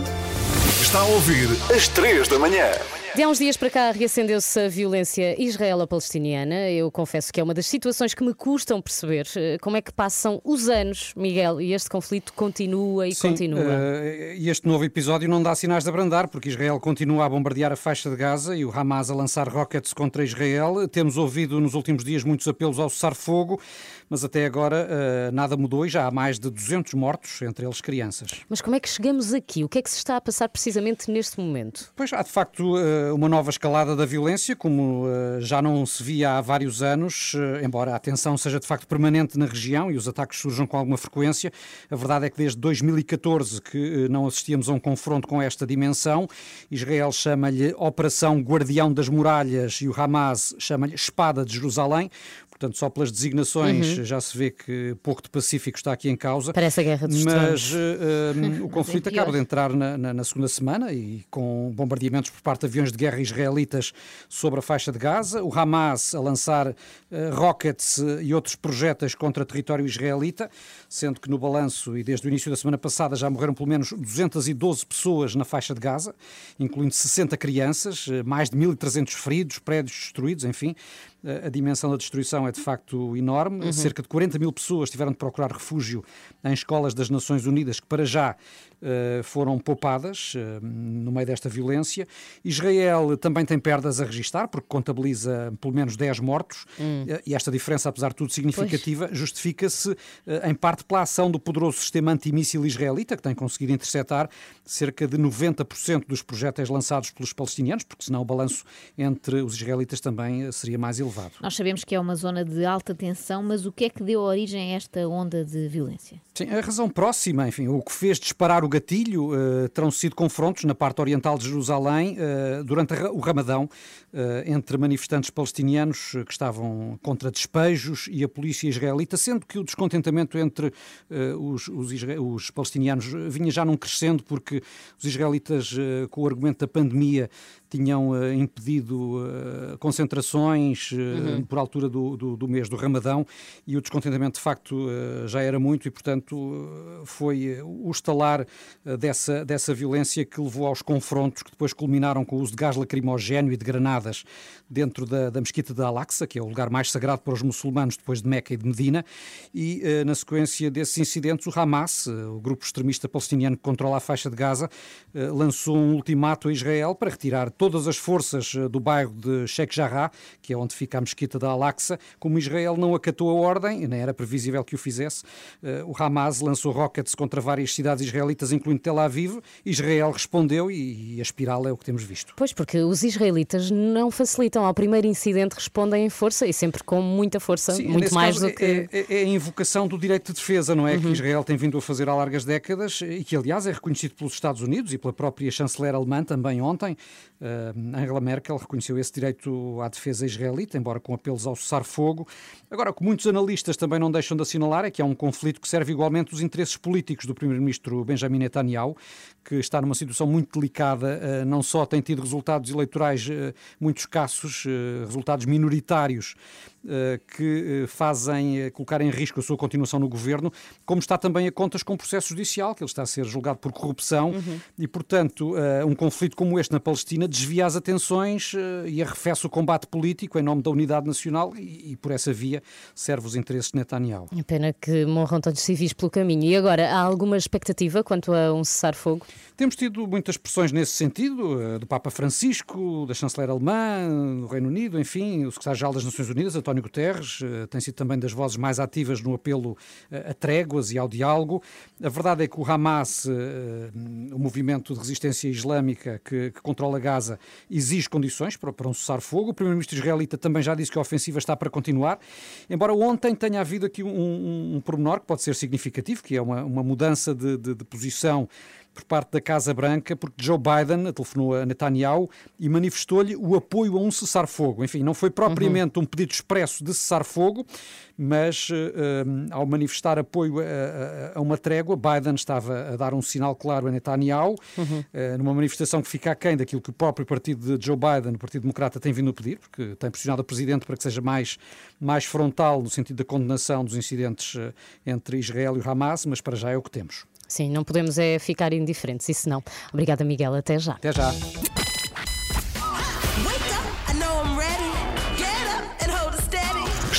Está a ouvir às 3 da manhã. De há uns dias para cá reacendeu-se a violência israelo-palestiniana. Eu confesso que é uma das situações que me custam perceber eh, como é que passam os anos, Miguel, e este conflito continua e Sim, continua. eh, e este novo episódio não dá sinais de abrandar, porque Israel continua a bombardear a faixa de Gaza e o Hamas a lançar rockets contra Israel. Temos ouvido nos últimos dias muitos apelos ao cessar-fogo, mas até agora eh, nada mudou e já há mais de 200 mortos, entre eles crianças. Mas como é que chegamos aqui? O que é que se está a passar precisamente neste momento? Pois há de facto eh, uma nova escalada da violência, como eh, já não se via há vários anos, embora a tensão seja de facto permanente na região e os ataques surjam com alguma frequência. A verdade é que desde 2014 que não assistíamos a um confronto com esta dimensão. Israel chama-lhe Operação Guardião das Muralhas e o Hamas chama-lhe Espada de Jerusalém. Portanto, só pelas designações Uhum. já se vê que pouco de pacífico está aqui em causa. Parece a Guerra dos Mas eh, eh, o conflito é acaba de entrar na, na- na segunda semana e com bombardeamentos por parte de aviões de guerra israelitas sobre a faixa de Gaza, o Hamas a lançar eh, rockets eh, e outros projéteis contra território israelita, sendo que no balanço e desde o início da semana passada já morreram pelo menos 212 pessoas na faixa de Gaza, incluindo 60 crianças, mais de 1.300 feridos, prédios destruídos, enfim. A dimensão da destruição é de facto enorme. Uhum. Cerca de 40 mil pessoas tiveram de procurar refúgio em escolas das Nações Unidas, que para já eh, foram poupadas eh, no meio desta violência. Israel também tem perdas a registar, porque contabiliza pelo menos 10 mortos, Hum. E esta diferença, apesar de tudo significativa, justifica-se eh, em parte pela ação do poderoso sistema antimíssil israelita, que tem conseguido interceptar cerca de 90% dos projéteis lançados pelos palestinianos, porque senão o balanço entre os israelitas também eh, seria mais elevado. Nós sabemos que é uma zona de alta tensão, mas o que é que deu origem a esta onda de violência? Sim, a razão próxima, enfim, o que fez disparar o gatilho eh, terão sido confrontos na parte oriental de Jerusalém eh, durante a o Ramadão eh, entre manifestantes palestinianos que estavam contra despejos e a polícia israelita, sendo que o descontentamento entre eh, os, os os palestinianos vinha já num crescendo porque os israelitas, eh, com o argumento da pandemia, tinham eh, impedido eh, concentrações eh, Uhum. por altura do, do, do mês do Ramadão e o descontentamento de facto já era muito e portanto foi o estalar dessa, dessa violência que levou aos confrontos que depois culminaram com o uso de gás lacrimogéneo e de granadas dentro da, da mesquita de Al-Aqsa, que é o lugar mais sagrado para os muçulmanos depois de Meca e de Medina e na sequência desses incidentes o Hamas, o grupo extremista palestiniano que controla a faixa de Gaza, lançou um ultimato a Israel para retirar todas as forças eh, do bairro de Sheikh Jarrah, que é onde fica à mesquita da Al-Aqsa. Como Israel não acatou a ordem, e nem era previsível que o fizesse, eh, o Hamas lançou rockets contra várias cidades israelitas, incluindo Tel Aviv. Israel respondeu e a espiral é o que temos visto. Pois, porque os israelitas não facilitam. Ao primeiro incidente respondem em força e sempre com muita força, Sim, muito mais do que. É, é, a invocação do direito de defesa, não é? Uhum. Que Israel tem vindo a fazer há largas décadas e que, aliás, é reconhecido pelos Estados Unidos e pela própria chanceler alemã também ontem. Uh, Angela Merkel reconheceu esse direito à defesa israelita, embora com apelos ao cessar-fogo. Agora, o que muitos analistas também não deixam de assinalar é que há um conflito que serve igualmente os interesses políticos do primeiro-ministro Benjamin Netanyahu, que está numa situação muito delicada, uh, não só tem tido resultados eleitorais uh, muito escassos, resultados minoritários que fazem colocar em risco a sua continuação no governo, como está também a contas com o processo judicial, que ele está a ser julgado por corrupção uhum. e, portanto, um conflito como este na Palestina desvia as atenções e arrefece o combate político em nome da unidade nacional e, e por essa via serve os interesses de Netanyahu. É pena que morram tantos civis pelo caminho. E agora, há alguma expectativa quanto a um cessar-fogo? Temos tido muitas pressões nesse sentido, do Papa Francisco, da chanceler alemã, do Reino Unido, enfim, o secretário-geral das Nações Unidas, António Guterres, tem sido também das vozes mais ativas no apelo a tréguas e ao diálogo. A verdade é que o Hamas, o movimento de resistência islâmica que, que controla Gaza, exige condições para, para um cessar-fogo. O primeiro-ministro israelita também já disse que a ofensiva está para continuar, embora ontem tenha havido aqui um, um, um pormenor que pode ser significativo, que é uma, uma mudança de, de, de posição por parte da Casa Branca, porque Joe Biden telefonou a Netanyahu e manifestou-lhe o apoio a um cessar-fogo. Enfim, não foi propriamente uhum. um pedido expresso de cessar-fogo, mas uh, ao manifestar apoio a, a, a, uma trégua, Biden estava a dar um sinal claro a Netanyahu, uhum. uh, numa manifestação que fica aquém daquilo que o próprio partido de Joe Biden, o Partido Democrata, tem vindo a pedir, porque tem pressionado o Presidente para que seja mais, mais frontal no sentido da condenação dos incidentes entre Israel e o Hamas, mas para já é o que temos. Sim, não podemos é ficar indiferentes, isso não. Obrigada, Miguel. Até já. Até já.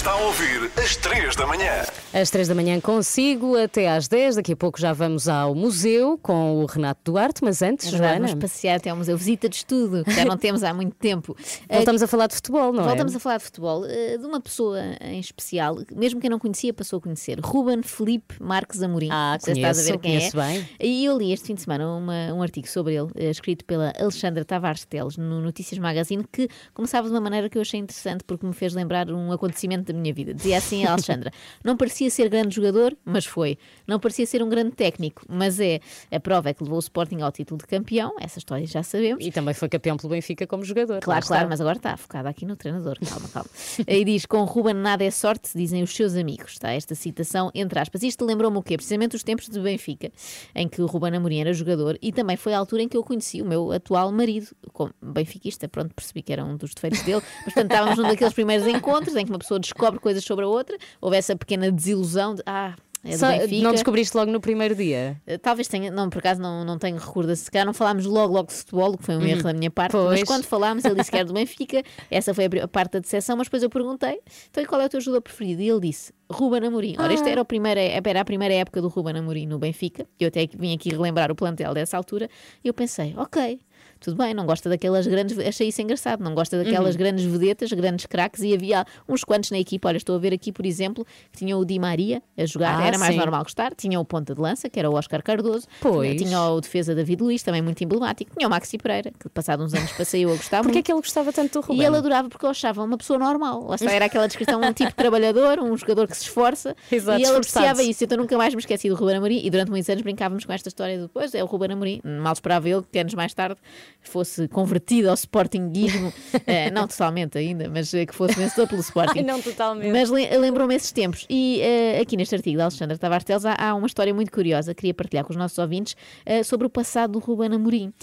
Está a ouvir às 3 da manhã. Às 3 da manhã consigo até às 10. Daqui a pouco já vamos ao museu com o Renato Duarte, mas antes, é Joana. Vamos passear até ao museu, visita de estudo, que já não temos há muito tempo. Voltamos a falar de futebol, não Voltamos é? Voltamos a falar de futebol, eh, de uma pessoa em especial, mesmo quem não conhecia, passou a conhecer. Ruben Felipe Marques Amorim. Ah, Você conheço, estás a ver quem conheço é. bem. E eu li este fim de semana uma, um artigo sobre ele, eh, escrito pela Alexandra Tavares Teles, no Notícias Magazine, que começava de uma maneira que eu achei interessante, porque me fez lembrar um acontecimento da minha vida. Dizia assim a Alexandra: não parecia ser grande jogador, mas foi. Não parecia ser um grande técnico, mas é. A prova é que levou o Sporting ao título de campeão, essa história já sabemos. E também foi campeão pelo Benfica como jogador. Claro, claro, mas agora está focada aqui no treinador. Calma, calma. e diz: com Ruben nada é sorte, dizem os seus amigos. Está esta citação entre aspas. Isto lembrou-me o quê? Precisamente os tempos de Benfica, em que o Ruben Amorim era jogador e também foi a altura em que eu conheci o meu atual marido, como benfiquista. Pronto, percebi que era um dos defeitos dele, mas portanto estávamos num daqueles primeiros encontros em que uma pessoa descobre coisas sobre a outra, houve essa pequena desilusão de ah. É Só, não descobriste logo no primeiro dia? Talvez tenha, não, por acaso não, não tenho recordação. Se calhar não falámos logo, logo de futebol, que foi um Uhum. erro da minha parte, Pois. mas quando falámos, ele disse que era do Benfica, essa foi a parte da decepção, mas depois eu perguntei, então e qual é o teu jogador preferido? E ele disse, Ruben Amorim. Ora, esta Ah. era, o primeiro, era a primeira época do Ruben Amorim no Benfica, eu até vim aqui relembrar o plantel dessa altura, e eu pensei, ok, tudo bem, não gosta daquelas grandes. Achei isso engraçado, não gosta daquelas Uhum. grandes vedetas, grandes craques, e havia uns quantos na equipa. Olha, estou a ver aqui, por exemplo, que tinha o Di Maria a jogar, Ah, era mais sim. normal gostar, tinha o ponta de lança, que era o Oscar Cardoso, Pois. tinha, tinha o defesa David Luiz, também muito emblemático, tinha o Maxi Pereira, que passado uns anos passei eu a gostar Porquê muito. é que ele gostava tanto do Ruben? E ele adorava porque eu achava uma pessoa normal. Lá está, era aquela descrição, um tipo de trabalhador, um jogador que se esforça. Exato, e ele apreciava isso. Então nunca mais me esqueci do Ruben Amorim. E durante muitos anos brincávamos com esta história de depois é o Ruben Amorim. Mal esperava ele que anos mais tarde fosse convertido ao Sportingismo. Eh, não totalmente ainda, mas eh, que fosse vencedor pelo Sporting. Ai, não totalmente. Mas le- lembrou-me esses tempos. E eh, aqui neste artigo da Alexandra Tavares Teles há, há uma história muito curiosa, queria partilhar com os nossos ouvintes, sobre o passado do Ruben Amorim.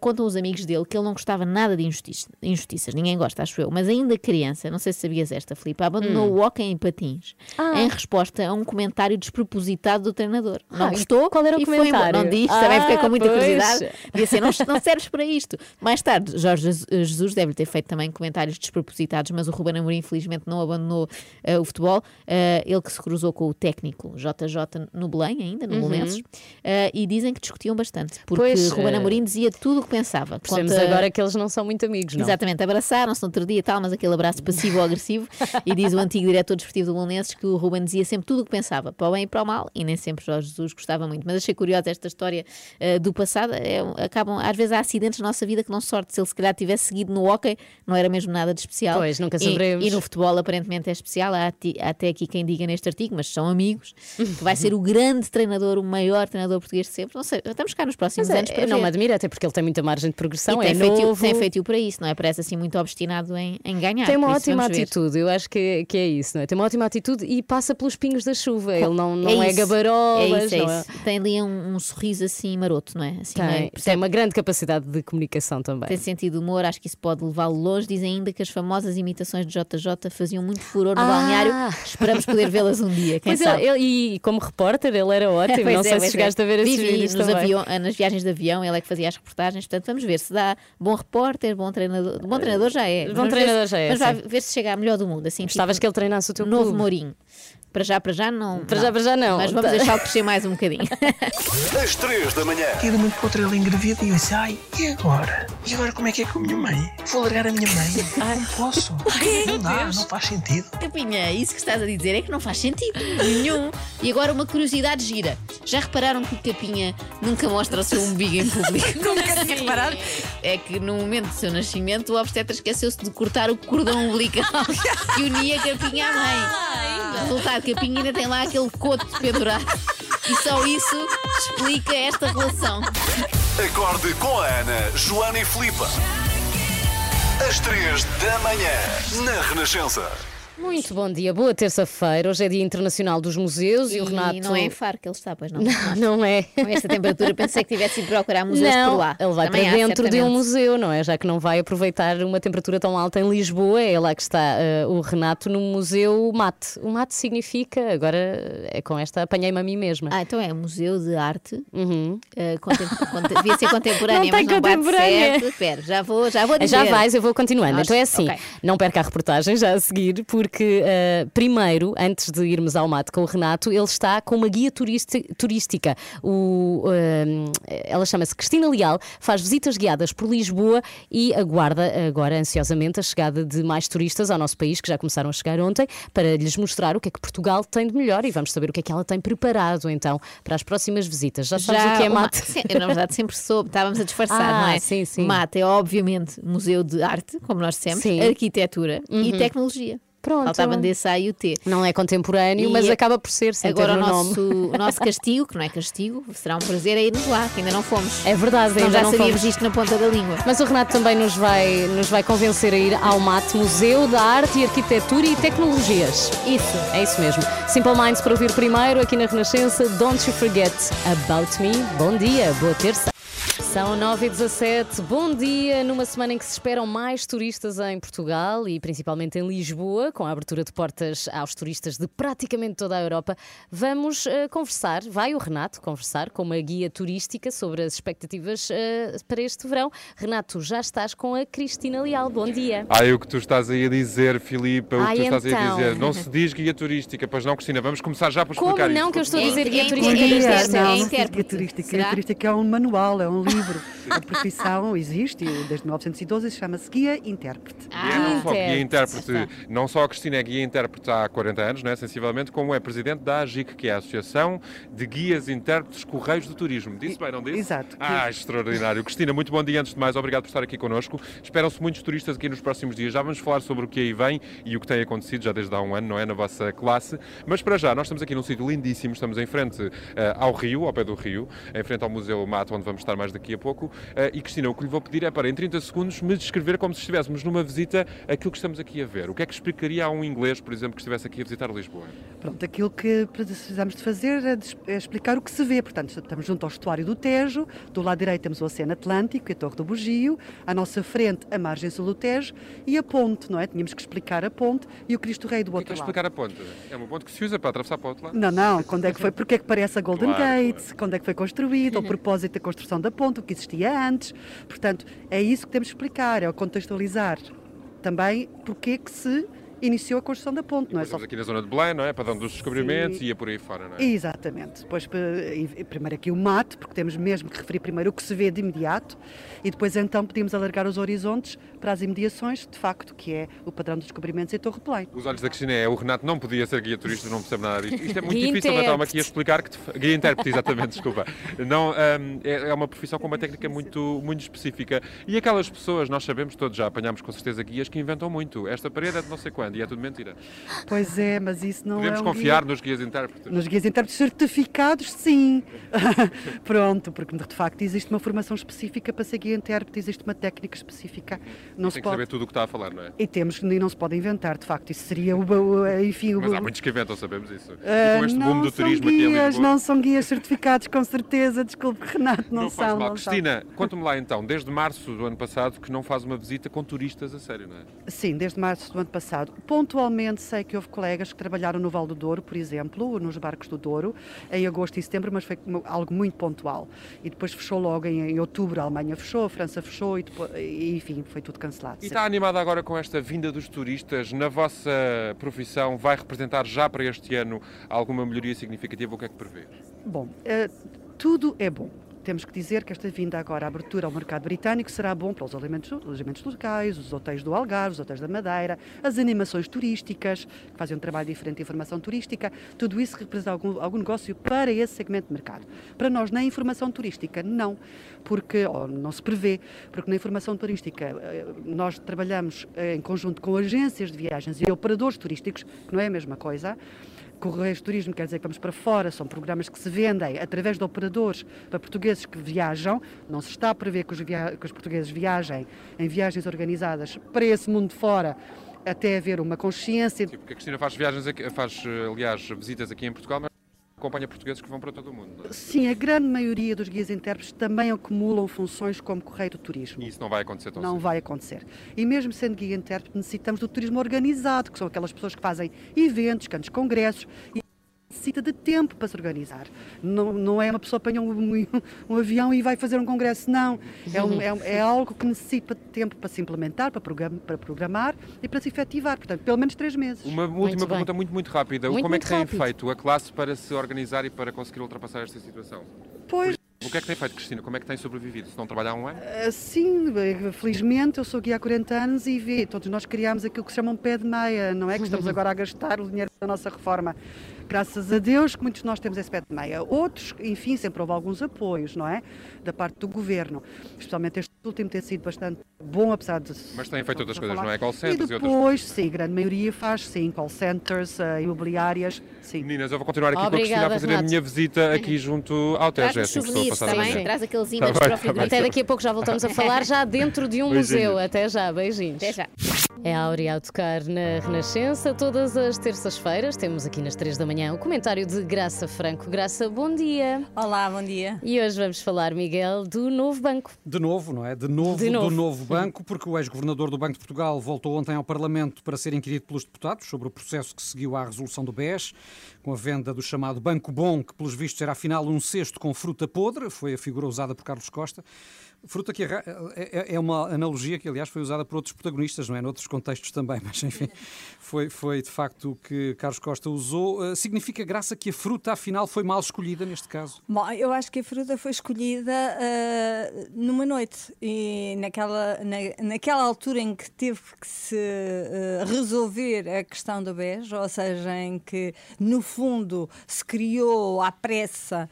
Contam os amigos dele que ele não gostava nada de injustiça- injustiças, ninguém gosta, acho eu, mas ainda criança, não sei se sabias esta, Filipe, abandonou Hum. o hóquei em patins Ah. em resposta a um comentário despropositado do treinador. Não Ah, gostou? qual era o comentário? Não diz, Ah, também fiquei com muita pois. curiosidade. Devia ser, não, não serves para isto. Mais tarde, Jorge Jesus- Jesus deve ter feito também comentários despropositados, mas o Ruben Amorim infelizmente não abandonou eh, o futebol. Eh, ele que se cruzou com o técnico JJ no Belém ainda, no Uhum. Belenenses, eh, e dizem que discutiam bastante, porque Pois, Ruben eh, Amorim dizia tudo o que pensava. Percebemos Conta- agora que eles não são muito amigos, não? Exatamente, abraçaram-se no outro dia e tal, mas aquele abraço passivo-agressivo. e diz o antigo diretor desportivo do Belenenses que o Ruben dizia sempre tudo o que pensava, para o bem e para o mal, e nem sempre Jorge Jesus gostava muito. Mas achei curiosa esta história eh, do passado. É, acabam, às vezes há acidentes na nossa vida que não sorte. Se ele se calhar tivesse seguido no hockey, não era mesmo nada de especial. Pois, nunca E- saberemos. E, no futebol aparentemente é especial. Há, há até aqui quem diga neste artigo, mas são amigos, que vai ser o grande treinador, o maior treinador português de sempre. Não sei, estamos cá nos próximos Mas é, anos para não ver. me admira, até porque ele tem muita margem de progressão, E é tem, feito, novo. tem feito para isso, não é? Parece assim muito obstinado em, em ganhar. Tem uma isso ótima atitude, eu acho que, que é isso, não é? Tem uma ótima atitude e passa pelos pingos da chuva. Ele não, não é, isso, gabarolas, É isso, é não é? isso. Tem ali um, um sorriso assim maroto, não é? Assim, Tem, não é? tem uma grande capacidade de comunicação também. Tem sentido humor, acho que isso pode levá-lo longe. Dizem ainda que as famosas imitações de JJ faziam muito furor no Ah! balneário. Esperamos poder vê-las um dia, quem Pois sabe? ele, ele- e como repórter ele era ótimo, Pois não é, sei se pois chegaste é. a ver esses Vivi vídeos nos também. avião- nas viagens de avião, ele é que fazia as reportagens. Portanto, vamos ver se dá bom repórter, bom treinador. Bom treinador já é. Bom Vamos ver treinador se- já é, Mas vai ver se chega a melhor do mundo. Assim, Gostavas tipo, que ele treinasse o teu novo clube? Mourinho. Para já, para já não. Para já, para já não. Mas vamos Tá. deixá-lo crescer mais um bocadinho. Às 3 da manhã. Ia muito para outra ela engravida e eu disse, ai, e agora? E agora como é que é com a minha mãe? Vou largar a minha mãe? Ai, não posso. Não dá, não faz sentido. Capinha, isso que estás a dizer é que não faz sentido nenhum. E agora uma curiosidade gira. Já repararam que o Capinha nunca mostra o seu umbigo em público? Nunca tinha reparado. É que no momento do seu nascimento o obstetra esqueceu-se de cortar o cordão umbilical que unia Capinha à mãe. Resultado, Capinha ainda tem lá aquele coto pendurado. E só isso explica esta relação. Acorde com a Ana, Joana e Filipa. Às 3 da manhã. Na Renascença. Muito bom dia, boa terça-feira. Hoje é Dia Internacional dos Museus e, o Renato. não é em Faro que ele está, pois não. Não, não é. Com esta temperatura, pensei que tivesse ido procurar museus não, por lá. ele vai Também para há, dentro de um museu, não é? Já que não vai aproveitar uma temperatura tão alta em Lisboa, é lá que está eh, o Renato no Museu Mate. O Mate significa, agora é com esta, apanhei-me a mim mesma. Ah, então é Museu de Arte. Uhum. eh, contem- conte- devia ser contemporânea, Não mas não bate contemporânea. certo. Espera, já vou, já vou dizer. Já vais, eu vou continuando. Nós- então é assim, ok. não perca a reportagem já a seguir, porque eh, primeiro, antes de irmos ao mate com o Renato, ele está com uma guia turística. O, eh, ela chama-se Cristina Leal, faz visitas guiadas por Lisboa e aguarda agora ansiosamente a chegada de mais turistas ao nosso país, que já começaram a chegar ontem, para lhes mostrar o que é que Portugal tem de melhor e vamos saber o que é que ela tem preparado então para as próximas visitas. Já sabes o que é mate? Sim, eu, na verdade, sempre soube, estávamos a disfarçar, Ah, não é? sim, sim. Mate é, obviamente, museu de arte, como nós dissemos, Sim. arquitetura e Uhum. tecnologia. Pronto. Faltava desse A e o T. Não é contemporâneo, E mas é- acaba por ser, sem Agora o no nosso, o nosso castigo, que não é castigo, será um prazer é irmos lá, que ainda não fomos. É verdade, Senão ainda já não sabíamos fomos. isto na ponta da língua. Mas o Renato também nos vai, nos vai convencer a ir ao MAT, Museu da Arte e Arquitetura e Tecnologias. Isso. É isso mesmo. Simple Minds para ouvir primeiro aqui na Renascença. Don't you forget about me. Bom dia, boa terça. São 9 e 17 bom dia, numa semana em que se esperam mais turistas em Portugal e principalmente em Lisboa, com a abertura de portas aos turistas de praticamente toda a Europa. Vamos eh, conversar, vai o Renato conversar com uma guia turística sobre as expectativas eh, para este verão. Renato, já estás com a Cristina Leal, bom dia. Ai, o que tu estás aí a dizer, Filipa, o Ai, que tu estás aí a então. dizer. Não se diz guia turística, pois não, Cristina. Vamos começar já por Como explicar não isto. que eu estou a porque- dizer guia Em- turística? em- desde em- este- é Não, não guia turística. Será? Guia turística é um manual, é um livro. A profissão existe e desde 1912 e chama-se guia intérprete. E é não só guia intérprete, não só a Cristina é guia intérprete há 40 anos, não é, sensivelmente, como é presidente da AGIC, que é a Associação de Guias Intérpretes Correios do Turismo. Disse bem, não disse? Exato. Ah, extraordinário. Cristina, muito bom dia antes de mais, obrigado por estar aqui connosco. Esperam-se muitos turistas aqui nos próximos dias. Já vamos falar sobre o que aí vem e o que tem acontecido já desde há um ano, não é, na vossa classe. Mas para já, nós estamos aqui num sítio lindíssimo, estamos em frente eh, ao Rio, ao pé do Rio, em frente ao Museu Mato, onde vamos estar mais daqui a pouco. Eh, e Cristina, o que lhe vou pedir é para, em 30 segundos, me descrever como se estivéssemos numa visita aquilo que estamos aqui a ver. O que é que explicaria a um inglês, por exemplo, que estivesse aqui a visitar Lisboa? Pronto, aquilo que precisamos de fazer é, é, explicar o que se vê. Portanto, estamos junto ao estuário do Tejo, do lado direito temos o Oceano Atlântico e a Torre do Bugio, à nossa frente a margem sul do Tejo e a ponte, não é? Tínhamos que explicar a ponte e o Cristo Rei do outro lado. explicar a ponte? É uma ponte que se usa para atravessar para o outro lado? Não, não, quando é que foi, porque é que parece a Golden Claro, Gate, quando é que foi construído, o propósito da construção da ponte, o que existia antes. Portanto, é isso que temos que explicar, é o contextualizar também porque que se iniciou a construção da ponte, não é só Estamos aqui na zona de Belém, não é? Para dar dos descobrimentos e ia por aí fora, não é? Exatamente. Depois, pe- e- primeiro aqui o mate, porque temos mesmo que referir primeiro o que se vê de imediato, e depois então podemos alargar os horizontes para as imediações, de facto, que é o padrão dos descobrimentos em Torre Belém. Os olhos da Cristina é, o Renato não podia ser guia turista, não percebe nada disto. Isto é muito difícil, mas estava aqui a explicar que... te- Guia intérprete, exatamente, desculpa. Não, hum, é, é uma profissão com uma técnica muito, muito específica. E aquelas pessoas, nós sabemos todos, já apanhámos com certeza guias que inventam muito. Esta parede é de não sei quando e é tudo mentira. Pois é, mas isso não Podemos é um confiar guia... nos guias intérpretes. Nos guias intérpretes certificados, sim. Pronto, porque de facto existe uma formação específica para ser guia intérprete, existe uma técnica específica. Não Tem que pode... saber tudo o que está a falar, não é? E temos e não se pode inventar, de facto. Isso seria o, enfim, o, Mas há muitos que inventam, sabemos isso. Ah, e com este não boom do são turismo guias, não são guias certificados, com certeza. Desculpe, Renato, não, Não são. não. Cristina, conta-me lá então, desde março do ano passado que não faz uma visita com turistas a sério, não é? Sim, desde março do ano passado. Pontualmente sei que houve colegas que trabalharam no Val do Douro, por exemplo, nos barcos do Douro, em agosto e setembro, mas foi algo muito pontual. E depois fechou logo em, em outubro, a Alemanha fechou, a França fechou e, depois, e, enfim, foi tudo cancelado. E está animada agora com esta vinda dos turistas? Na vossa profissão vai representar já para este ano alguma melhoria significativa? O que é que prevê? Bom, eh, tudo é bom. Temos que dizer que esta vinda agora, a abertura ao mercado britânico, será bom para os alojamentos locais, os hotéis do Algarve, os hotéis da Madeira, as animações turísticas, que fazem um trabalho diferente de informação turística, tudo isso representa algum, algum negócio para esse segmento de mercado. Para nós, na informação turística, não, porque não se prevê, porque na informação turística eh, nós trabalhamos eh, em conjunto com agências de viagens e operadores turísticos, que não é a mesma coisa. Correios Turismo quer dizer que vamos para fora, são programas que se vendem através de operadores para portugueses que viajam. Não se está a prever que os, que os portugueses viajem em viagens organizadas para esse mundo fora até haver uma consciência. Porque a Cristina faz viagens, aqui, faz, aliás, visitas aqui em Portugal, mas acompanha portugueses que vão para todo o mundo. é? Sim, a grande maioria dos guias intérpretes também acumulam funções como correio do turismo. E isso não vai acontecer tão Não cedo. vai acontecer. E mesmo sendo guia intérprete, necessitamos do turismo organizado, que são aquelas pessoas que fazem eventos, cantos, congressos e necessita de tempo para se organizar. Não, não é uma pessoa apanha um, um- um avião e vai fazer um congresso, não. É, um- é é algo que necessita de tempo para se implementar, para, program- para programar e para se efetivar. Portanto, pelo menos três meses. Uma última pergunta muito, muito rápida. Muito, Como é muito que tem rápido. feito a classe para se organizar e para conseguir ultrapassar esta situação? Pois. O que é que tem feito, Cristina? Como é que tem sobrevivido? Se não trabalhar um ano? Ah, Sim, felizmente eu sou guia há 40 anos e vê, todos nós criámos aquilo que se chama um pé de meia, não é? Que estamos agora a gastar o dinheiro da nossa reforma. Graças a Deus que muitos de nós temos esse pé de meia. Outros, enfim, sempre houve alguns apoios, não é? Da parte do governo. Especialmente este último tem sido bastante bom, apesar de. Mas têm feito outras coisas, falar. não é? Call centers e e outras depois, sim, a grande maioria faz, sim, call centers, eh, imobiliárias, sim. Meninas, eu vou continuar aqui com a Cristina a fazer a minha visita aqui junto ao Tejo. É Traz-nos assim souvenirs também, traz aqueles Tá ímãs para o tá. Até daqui a pouco já voltamos a falar, já dentro de um Beijinhos. museu. Até já, beijinhos. Até já. É a Áurea a tocar na Renascença. Todas as terças-feiras temos aqui nas três da manhã o comentário de Graça Franco. Graça, bom dia. Olá, bom dia. E hoje vamos falar, Miguel, do novo banco. De novo, não é? De novo, De novo. do novo banco, porque o ex-governador do Banco de Portugal voltou ontem ao Parlamento para ser inquirido pelos deputados sobre o processo que seguiu à resolução do BES, com a venda do chamado Banco Bom, que pelos vistos era afinal um cesto com fruta podre, foi a figura usada por Carlos Costa. Fruta que é, é- é uma analogia que, aliás, foi usada por outros protagonistas, não é? Noutros contextos também, mas enfim, foi, foi de facto o que Carlos Costa usou. Eh, Significa, Graça, que a fruta afinal foi mal escolhida neste caso? Bom, eu acho que a fruta foi escolhida ah, numa noite e naquela, na, naquela altura em que teve que se ah, resolver a questão do BES, ou seja, em que no fundo se criou à pressa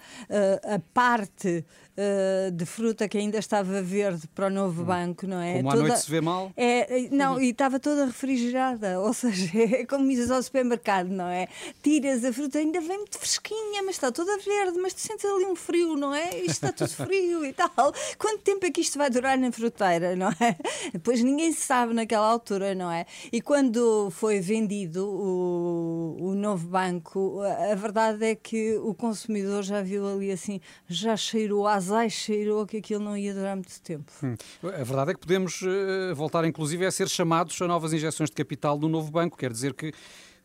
a parte eh, de fruta que ainda estava verde para o novo banco, não é? Como à noite se vê mal. É, é, não, e estava toda refrigerada, ou seja, é como ires ao supermercado, não é? Tiras a fruta, ainda vem muito fresquinha, mas está toda verde, mas tu sentes ali um frio, não é? Isto está tudo frio e tal. Quanto tempo é que isto vai durar na fruteira, não é? Depois ninguém sabe naquela altura, não é? E quando foi vendido o, o novo banco, a, verdade é que o consumidor já viu ali assim, já cheirou, azai cheirou que aquilo não ia durar muito tempo. Hum. A verdade é que podemos uh, voltar, inclusive, a ser chamados a novas injeções de capital do novo banco. Quer dizer que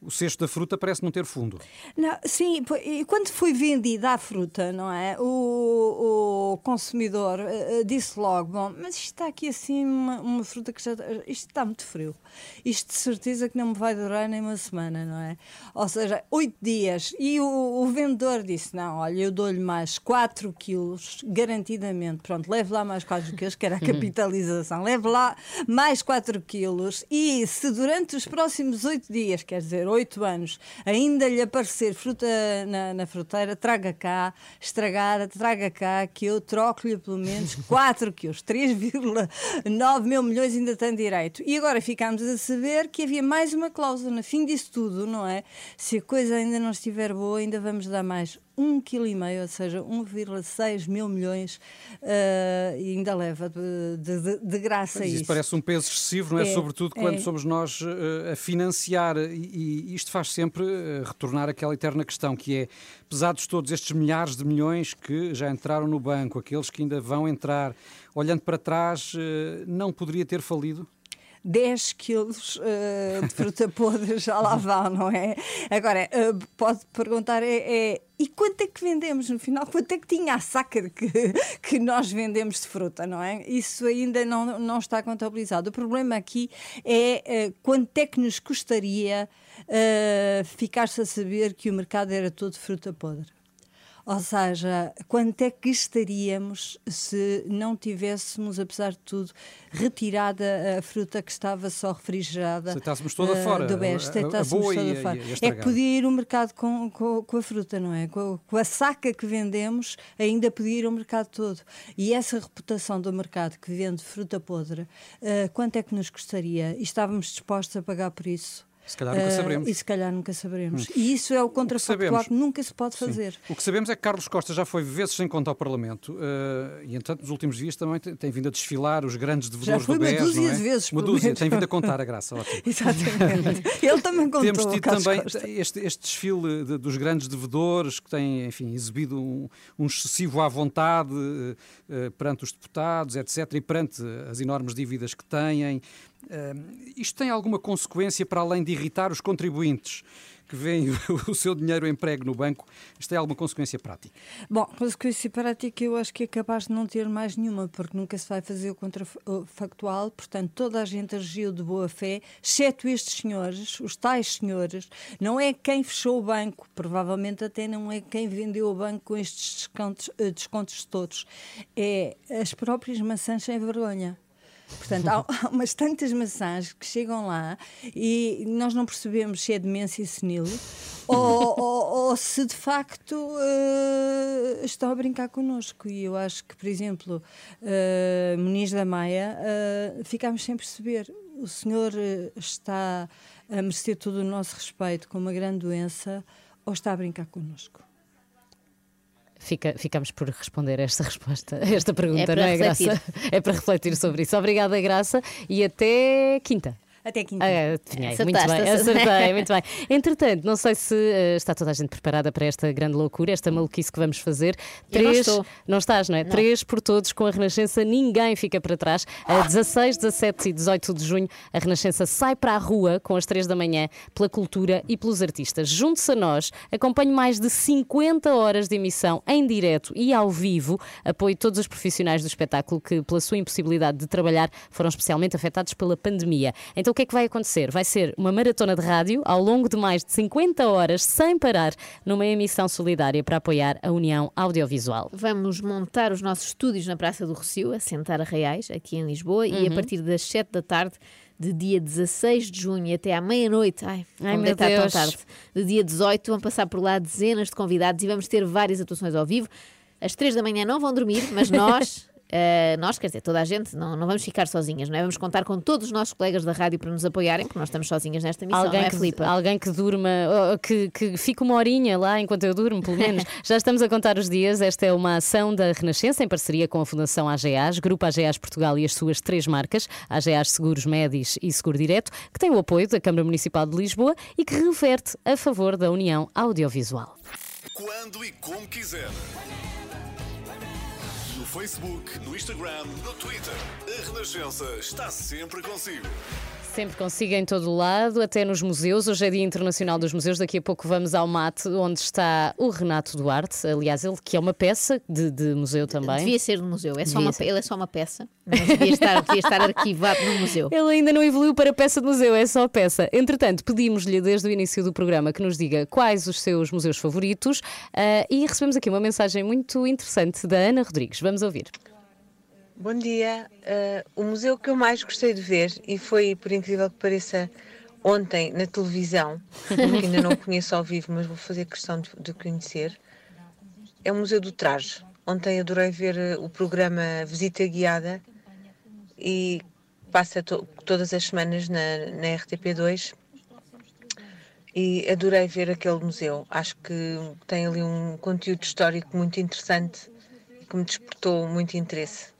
o cesto da fruta parece não ter fundo. Não, sim, e quando foi vendida a fruta, não é? O, o consumidor uh, disse logo: bom, mas isto está aqui assim, uma, uma, fruta que já. Isto está muito frio. Isto de certeza que não me vai durar nem uma semana, não é? Ou seja, oito dias. E o, o vendedor disse: não, olha, eu dou-lhe mais 4 quilos, garantidamente. Pronto, leve lá mais 4 quilos, que era a capitalização. leve lá mais 4 quilos. E se durante os próximos oito dias, quer dizer, oito anos, ainda lhe aparecer fruta na, na fruteira, traga cá, estragada, traga cá, que eu troco-lhe pelo menos 4 quilos, 3,9 mil milhões ainda tem direito. E agora ficámos a saber que havia mais uma cláusula no fim disso tudo, não é? Se a coisa ainda não estiver boa, ainda vamos dar mais um quilo e meio, ou seja, 1,6 mil milhões uh, e ainda leva de, de, de graça Mas isso. Isso parece um peso excessivo, não é? é Sobretudo quando é. somos nós uh, a financiar e, e, isto faz sempre uh, retornar aquela eterna questão que é, pesados todos estes milhares de milhões que já entraram no banco, aqueles que ainda vão entrar, olhando para trás, não poderia ter falido? 10 quilos uh, de fruta podre já lá vão, não é? Agora, uh, pode perguntar, é, é, e quanto é que vendemos no final? Quanto é que tinha a saca que, que nós vendemos de fruta, não é? Isso ainda não, não está contabilizado. O problema aqui é uh, quanto é que nos custaria ficar-se a saber que o mercado era todo fruta podre. Ou seja, quanto é que estaríamos se não tivéssemos, apesar de tudo, retirada a fruta que estava só refrigerada Deitássemos toda uh, fora, do a, boa toda e, fora. E, é que podia ir o mercado com, com, com, a fruta, não é? Com, com a saca que vendemos, ainda podia ir o mercado todo. E essa reputação do mercado que vende fruta podre, uh, quanto é que nos custaria? E estávamos dispostos a pagar por isso? Se calhar nunca saberemos. Uh, e se calhar nunca saberemos. Hum. E isso é o contrafactual que, que nunca se pode fazer. Sim. O que sabemos é que Carlos Costa já foi vezes sem conta ao Parlamento uh, e, entanto, nos últimos dias também tem, tem, vindo a desfilar os grandes devedores do BES. Uma dúzia é? de vezes. Uma dúzia, tem vindo a contar a graça. Exatamente. Ele também contou. Temos tido também este, este desfile de, dos grandes devedores que têm, enfim, exibido um, um excessivo à vontade uh, perante os deputados, etc., e perante as enormes dívidas que têm. Uh, isto tem alguma consequência para além de irritar os contribuintes que veem o seu dinheiro emprego no banco? Isto tem alguma consequência prática? Bom, consequência prática eu acho que é capaz de não ter mais nenhuma, porque nunca se vai fazer o contrafactual, portanto toda a gente agiu de boa fé, exceto estes senhores, os tais senhores, não é quem fechou o banco, provavelmente até não é quem vendeu o banco com estes descontos, eh, descontos todos, é as próprias maçãs sem vergonha. Portanto, há, umas tantas maçãs que chegam lá e nós não percebemos se é demência senil ou, ou, ou, se de facto uh, a brincar connosco. E eu acho que, por exemplo, uh, Muniz da Maia, uh, ficámos sem perceber. O senhor está a merecer todo o nosso respeito com uma grande doença ou está a brincar connosco? Fica, ficamos por responder esta resposta, esta pergunta, é não é, Graça? É para refletir sobre isso. Obrigada, Graça, e até quinta. Até quinta. Ah, tinha, muito bem, acertei, muito bem. Entretanto, não sei se uh, está toda a gente preparada para esta grande loucura, esta maluquice que vamos fazer. Três, não, não, estás, não é? Não. Três por todos com a Renascença, ninguém fica para trás. A 16, 17 e 18 de junho, a Renascença sai para a rua com as 3 da manhã pela cultura e pelos artistas. Junte-se a nós, acompanhe mais de 50 horas de emissão em direto e ao vivo. Apoie todos os profissionais do espetáculo que, pela sua impossibilidade de trabalhar, foram especialmente afetados pela pandemia. Então, o que é que vai acontecer? Vai ser uma maratona de rádio ao longo de mais de 50 horas, sem parar, numa emissão solidária para apoiar a União Audiovisual. Vamos montar os nossos estúdios na Praça do Rocio, a sentar a Reais, aqui em Lisboa, uhum. e a uhum. partir das 7 da tarde de dia 16 de junho até à meia-noite, ai, ai meu Deus. tão tarde, de dia 18, vão passar por lá dezenas de convidados e vamos ter várias atuações ao vivo. Às três da manhã não vão dormir, mas nós. Uh, nós, quer dizer, toda a gente, não, não vamos ficar sozinhas, não é? Vamos contar com todos os nossos colegas da rádio para nos apoiarem, porque nós estamos sozinhas nesta missão, alguém não é, que, Filipe? Alguém que durma, que, que fique uma horinha lá enquanto eu durmo, pelo menos. Já estamos a contar os dias. Esta é uma ação da Renascença em parceria com a Fundação AGAs, Grupo AGAs Portugal e as suas três marcas, AGAs Seguros Médis e Seguro Direto, que tem o apoio da Câmara Municipal de Lisboa e que reverte a favor da União Audiovisual. Quando e como quiser. Facebook, no Instagram, no Twitter. A Renascença está sempre consigo. Sempre consigo em todo o lado, até nos museus. Hoje é Dia Internacional dos Museus. Daqui a pouco vamos ao mate, onde está o Renato Duarte. Aliás, ele que é uma peça de, de museu também. Devia ser de museu, é só uma, ele é só uma peça, mas devia estar, devia estar arquivado no museu. Ele ainda não evoluiu para peça de museu, é só peça. Entretanto, pedimos-lhe desde o início do programa que nos diga quais os seus museus favoritos ah, e recebemos aqui uma mensagem muito interessante da Ana Rodrigues. Vamos ouvir. Bom dia. Uh, o museu que eu mais gostei de ver, e foi, por incrível que pareça, ontem na televisão, porque ainda não o conheço ao vivo, mas vou fazer questão de, de conhecer, é o Museu do Traje. Ontem adorei ver uh, o programa Visita Guiada e passa to- todas as semanas na, na RTP2 e adorei ver aquele museu. Acho que tem ali um conteúdo histórico muito interessante que me despertou muito interesse.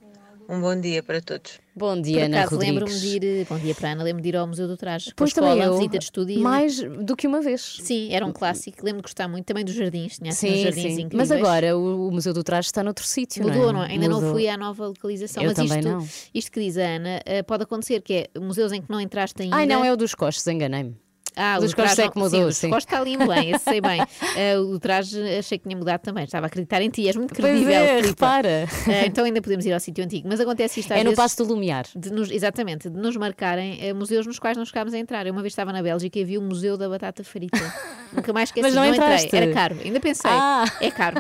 Um bom dia para todos. Bom Por dia, Ana acaso lembro-me Rodrigues. de ir, bom dia para a Ana, lembro-me de ir ao Museu do Traje. com a Pois escola, também eu, visita de estudo. e- mais do que uma vez. Sim, era um clássico, lembro de gostar muito também dos jardins, tinha assim Sim, jardins sim. incríveis. Mas agora o, o Museu do Traje está noutro sítio, Mudou, não não é? é? Ainda não Mudou. fui à nova localização. Eu mas também isto, não. isto que diz a Ana, eh, pode acontecer que é museus em que não entraste ainda. Ai, não, é o dos Coches, enganei-me. Ah, dos o traje Coches é não- que mudou, sim. sim. Costa está ali em Belém, esse sei bem. Eh, o traje achei que tinha mudado também, estava a acreditar em ti, és muito Pois credível. é, Filipa. repara. Eh, então ainda podemos ir ao sítio antigo. Mas acontece isto às É no Passo do Lumiar. de nos- exatamente, de nos marcarem eh, museus nos quais não chegámos a entrar. Eu uma vez estava na Bélgica e vi o Museu da Batata Frita. Nunca mais esqueci, Mas não entrei. entraste? Era caro, ainda pensei. Ah. É caro.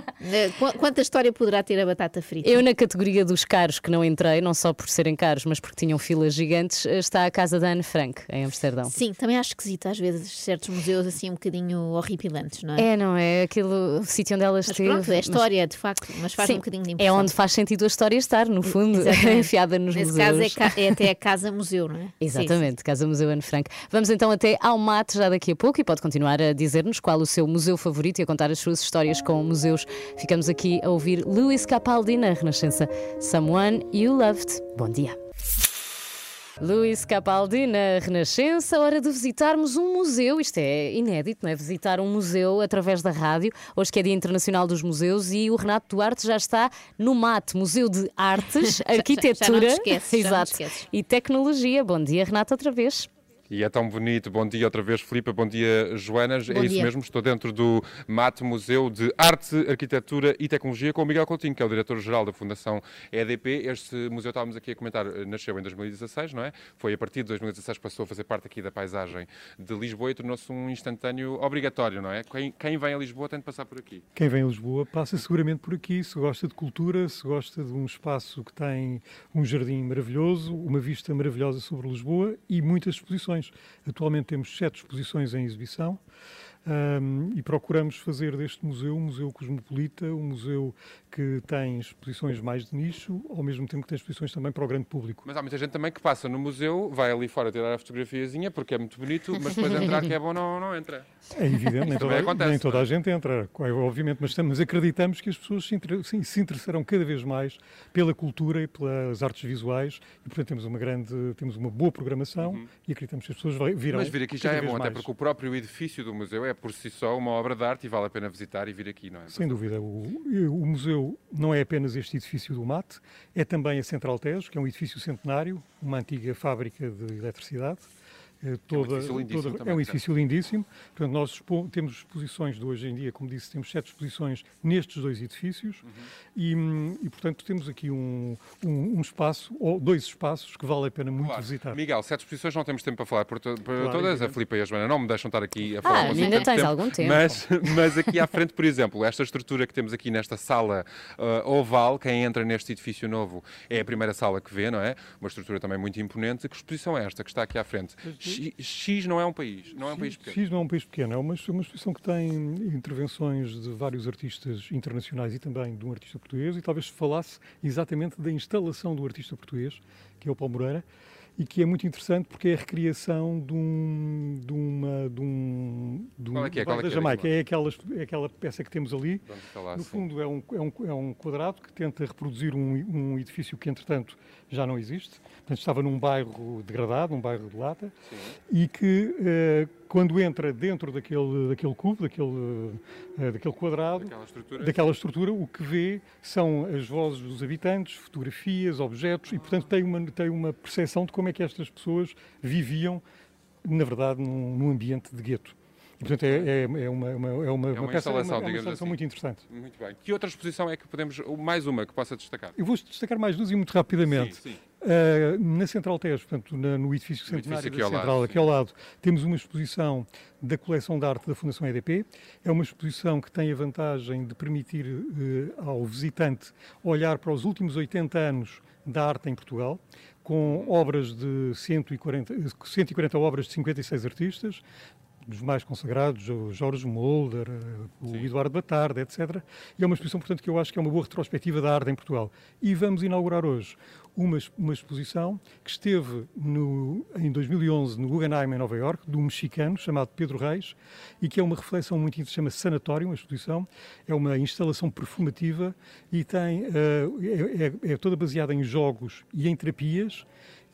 Qu- Quanta história poderá ter a batata frita? Eu, na categoria dos caros que não entrei, não só por serem caros, mas porque tinham filas gigantes, está a casa da Anne Frank, em Amsterdão. Sim, também acho esquisito às vezes certos museus assim um bocadinho horripilantes, não é? É, não é? Aquele o sítio onde ela Mas esteve. pronto, é história, de facto, mas faz Sim, um bocadinho de É impressão. onde faz sentido a história estar, no fundo, enfiada nos Nesse museus. caso é, é até a casa-museu, não é? Exatamente, Casa Museu Anne Frank. Vamos então até ao mate já daqui a pouco e pode continuar a dizer-nos qual o seu museu favorito e a contar as suas histórias com museus. Ficamos aqui a ouvir Luís Capaldi na Renascença. Someone You Loved. Bom dia. Luís Capaldi na Renascença, hora de visitarmos um museu. Isto é inédito, não é? Visitar um museu através da rádio. Hoje que é Dia Internacional dos Museus e o Renato Duarte já está no MAT, Museu de Artes, Já- já- já Arquitetura esqueces, Exato. e Tecnologia. Bom dia, Renato, outra vez. E é tão bonito. Bom dia outra vez, Filipe. Bom dia, Joanas. Bom é isso dia. mesmo. Estou dentro do MAT, Museu de Arte, Arquitetura e Tecnologia, com o Miguel Coutinho, que é o diretor-geral da Fundação EDP. Este museu, estávamos aqui a comentar, eh, nasceu em 2016, não é? Foi a partir de 2016 que passou a fazer parte aqui da paisagem de Lisboa e tornou-se um instantâneo obrigatório, não é? Quem, quem vem a Lisboa tem de passar por aqui. Quem vem a Lisboa passa seguramente por aqui, se gosta de cultura, se gosta de um espaço que tem um jardim maravilhoso, uma vista maravilhosa sobre Lisboa e muitas exposições. Atualmente temos sete exposições em exibição. Ahm, e procuramos fazer deste museu um museu cosmopolita, um museu que tem exposições mais de nicho, ao mesmo tempo que tem exposições também para o grande público. Mas há muita gente também que passa no museu, vai ali fora tirar a fotografiazinha porque é muito bonito, mas depois entrar que é bom não, não entra. É evidente, nem toda, acontece, nem toda a gente entra, obviamente, mas, estamos, acreditamos que as pessoas se, inter- sim, se interessarão cada vez mais pela cultura e pelas artes visuais e, portanto, temos uma grande, temos uma boa programação e acreditamos que as pessoas virão Uhum. Mas vir aqui já é bom, até mais. porque o próprio edifício do museu é por si só uma obra de arte e vale a pena visitar e vir aqui, não é? Sem dúvida. O, o museu não é apenas este edifício do MAT, é também a Central Tejo, que é um edifício centenário, uma antiga fábrica de eletricidade. Eh, Toda, edifício lindíssimo toda- também, é um edifício lindíssimo. Portanto, nós expo- temos exposições de hoje em dia, como disse, temos sete exposições nestes dois edifícios Uhum. e, e, portanto, temos aqui um, um- um espaço, ou dois espaços, que vale a pena muito Claro. visitar. Miguel, sete exposições não temos tempo para falar por, to- por Claro, todas. A evidente. Filipe e a Joana não me deixam estar aqui a falar Ah, ainda tens algum tempo. Mas, mas aqui à frente, por exemplo, esta estrutura que temos aqui nesta sala ah, oval, quem entra neste edifício novo é a primeira sala que vê, não é? Uma estrutura também muito imponente. Que exposição é esta que está aqui à frente? X, X não é um país, não é um país pequeno. X não é um país pequeno, é uma, uma exposição que tem intervenções de vários artistas internacionais e também de um artista português, e talvez falasse exatamente da instalação do artista português, que é o Paulo Moreira, e que é muito interessante porque é a recriação de, um, de uma. De um, de um, Qual é que é? Qual é da que é? Jamaica. É aquela, é aquela peça que temos ali. Vamos falar, no sim. fundo, é um, é, um, é um quadrado que tenta reproduzir um, um edifício que, entretanto, já não existe. Portanto, estava num bairro degradado, um bairro de lata, e que, eh, quando entra dentro daquele, daquele cubo, daquele, eh, daquele quadrado, Daquela estrutura. daquela estrutura, o que vê são as vozes dos habitantes, fotografias, objetos, e, portanto, tem uma, tem uma percepção de como é que estas pessoas viviam, na verdade, num, num ambiente de gueto. E, portanto, é, é, é uma, uma- é uma, É uma peça, é uma- instalação, é uma instalação assim. muito interessante. Muito bem. Que outra exposição é que podemos. Mais uma que possa destacar? Eu vou destacar mais duas e muito rapidamente. Sim, sim. Uh, na Central Tejo, portanto, na- no edifício centenário da lado, Central, sim. aqui ao lado, temos uma exposição da coleção de arte da Fundação EDP. É uma exposição que tem a vantagem de permitir uh, ao visitante olhar para os últimos 80 anos da arte em Portugal, com obras de 140, 140 obras de 56 artistas, dos mais consagrados, o Jorge Mulder, eh, o Eduardo Batarda, etc. E é uma exposição, portanto, que eu acho que é uma boa retrospectiva da arte em Portugal. E vamos inaugurar hoje uma, uma exposição que esteve no, em 2011 no Guggenheim, em Nova York, de um mexicano chamado Pedro Reis, e que é uma reflexão muito interessante, chama-se Sanatório, a exposição. É uma instalação perfumativa e tem, eh, é, é- é toda baseada em jogos e em terapias,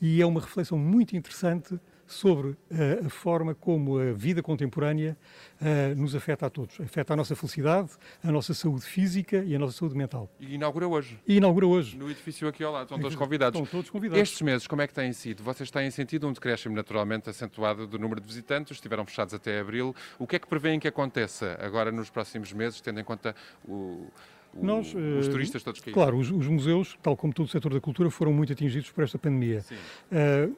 e é uma reflexão muito interessante sobre eh, a forma como a vida contemporânea eh, nos afeta a todos. Afeta a nossa felicidade, a nossa saúde física e a nossa saúde mental. E inaugura hoje. E inaugura hoje. No edifício aqui ao lado. Estão Sim, todos sim. convidados. Estão todos convidados. Estes meses, como é que têm sido? Vocês têm sentido um decréscimo naturalmente acentuado do número de visitantes, estiveram fechados até abril. O que é que prevêem que aconteça agora nos próximos meses, tendo em conta o, o- Nós, os eh, turistas todos que Claro, os, os museus, tal como todo o setor da cultura, foram muito atingidos por esta pandemia. Eh,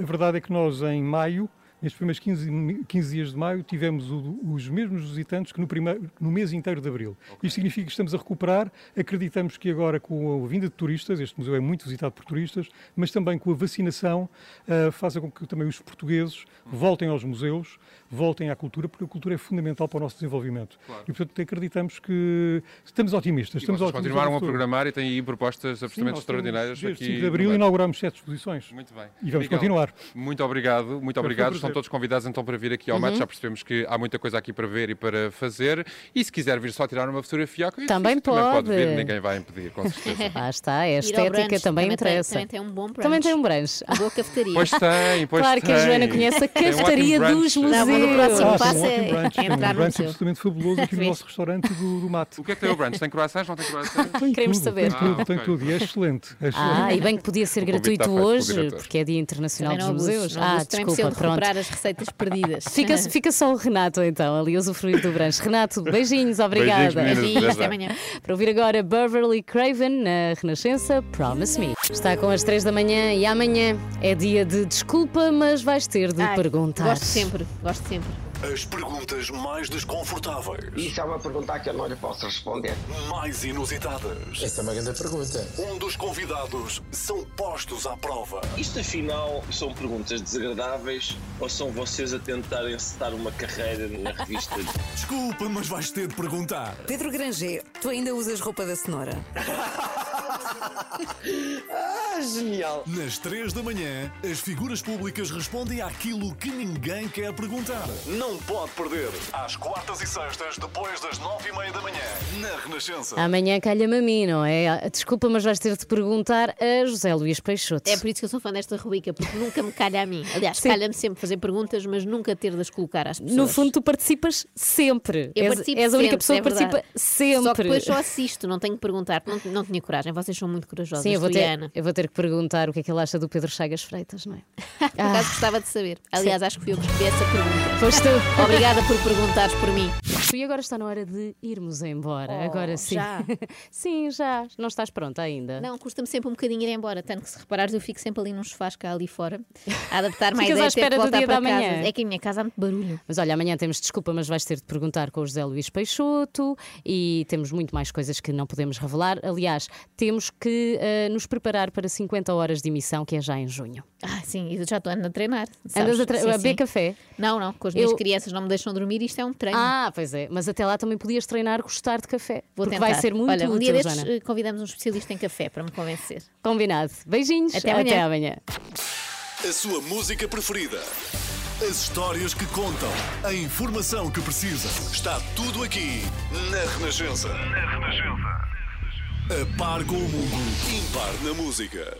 a verdade é que nós, em maio, nestes primeiros 15, mi- 15 dias de maio, tivemos o- os mesmos visitantes que no, primeiro, no mês inteiro de abril. Isto significa que estamos a recuperar. Acreditamos que agora, com a vinda de turistas, este museu é muito visitado por turistas, mas também com a vacinação, eh, faça com que também os portugueses voltem aos museus, voltem à cultura, porque a cultura é fundamental para o nosso desenvolvimento. Claro. E, portanto, acreditamos que estamos otimistas. E estamos vocês otimistas continuaram a programar e têm aí propostas Sim, absolutamente nós extraordinárias temos, aqui. Desde 5 de abril inauguramos sete exposições. Muito bem. E vamos Miguel, continuar. Muito obrigado, muito Foi um obrigado. prazer. Estão todos convidados então para vir aqui ao Mato. Uhum. Já percebemos que há muita coisa aqui para ver e para fazer. E se quiser vir só tirar uma fotografia, Também edifício, também pode pode. vir, ninguém vai impedir, com certeza. Lá está, a estética também, tem- interessa. também tem um bom brunch. Também tem um brunch. Uma boa cafetaria. Pois tem, pois Claro que a tem. Joana conhece a Tem um cafetaria brunch. dos Não, museus. próximo Ah, passo um é- brunch, é tem um entrar no museu. absolutamente fabuloso aqui no nosso restaurante do, do Mato. O que é que tem o brunch? Tem croissants? Não tem croissants? Tem Queremos tudo, saber. Tem tudo, Ah, tem tudo. E é excelente. é Ah, excelente. e bem que podia ser O gratuito hoje, porque é Dia Internacional dos Museus. Ah, desculpa, pronto. recuperar as receitas perdidas. Fica, fica só o Renato então, ali usufruir do brunch. Renato, beijinhos, obrigada. Beijinhos. Beijinhos, Até amanhã. Para ouvir agora Beverly Craven na Renascença, Promise Me. Está com as três da manhã e amanhã é dia de desculpa, mas vais ter de Ai, perguntar. Gosto sempre, gosto sempre. As perguntas mais desconfortáveis. Isso é uma pergunta que eu não lhe posso responder. Mais inusitadas. Essa é uma grande pergunta. Onde os convidados são postos à prova. Isto afinal são perguntas desagradáveis ou são vocês a tentarem encetar uma carreira na revista? Desculpa, mas vais ter de perguntar. Pedro Granger, tu ainda usas roupa da cenoura? Ah, genial! Nas três da manhã, as figuras públicas respondem àquilo que ninguém quer perguntar. Não pode perder. Às quartas e sextas, depois das nove e meia da manhã, na Renascença. Amanhã calha-me a mim, não é? Desculpa, mas vais ter de perguntar a José Luís Peixoto. É por isso que eu sou fã desta rubrica, porque nunca me calha a mim. Aliás, calha-me sempre fazer perguntas, mas nunca ter de as colocar às pessoas. No fundo, tu participas sempre. Eu és, participo és a única sempre, pessoa é que participa sempre. Só que depois só assisto, não tenho que perguntar, não, não tinha coragem. Vocês são muito corajosas. Sim, eu vou, ter, Ana. eu vou ter que perguntar o que é que ele acha do Pedro Chagas Freitas, não é? Por acaso gostava de saber. Aliás, acho que fui eu que escolhi essa pergunta. Foste tu. Obrigada por perguntares por mim. e agora está na hora de irmos embora. Oh, agora sim. já? sim, já. Não estás pronta ainda? Não, custa-me sempre um bocadinho ir embora. Tanto que se reparares, eu fico sempre ali num sofás cá ali fora a adaptar mais à espera do dia para da casa. manhã. É que a minha casa há muito barulho. Mas olha, amanhã temos desculpa, mas vais ter de perguntar com o José Luís Peixoto e temos muito mais coisas que não podemos revelar. Aliás, temos que eh, nos preparar para 50 horas de emissão, que é já em junho. Ah, sim, eu já estou andando a treinar. Andas sabes? a, tre- Sim, a beber sim. café? Não, não, com as minhas Eu- crianças não me deixam dormir, isto é um treino. Ah, pois é. Mas até lá também podias treinar gostar de café. Vou porque tentar. vai ser muito Olha, um útil, dia destes Joana. eh, convidamos um especialista em café para me convencer. Combinado. Beijinhos. Até amanhã. Até amanhã. A sua música preferida. As histórias que contam. A informação que precisa. Está tudo aqui na Renascença. Na Renascença. A par com o mundo. Impar na música.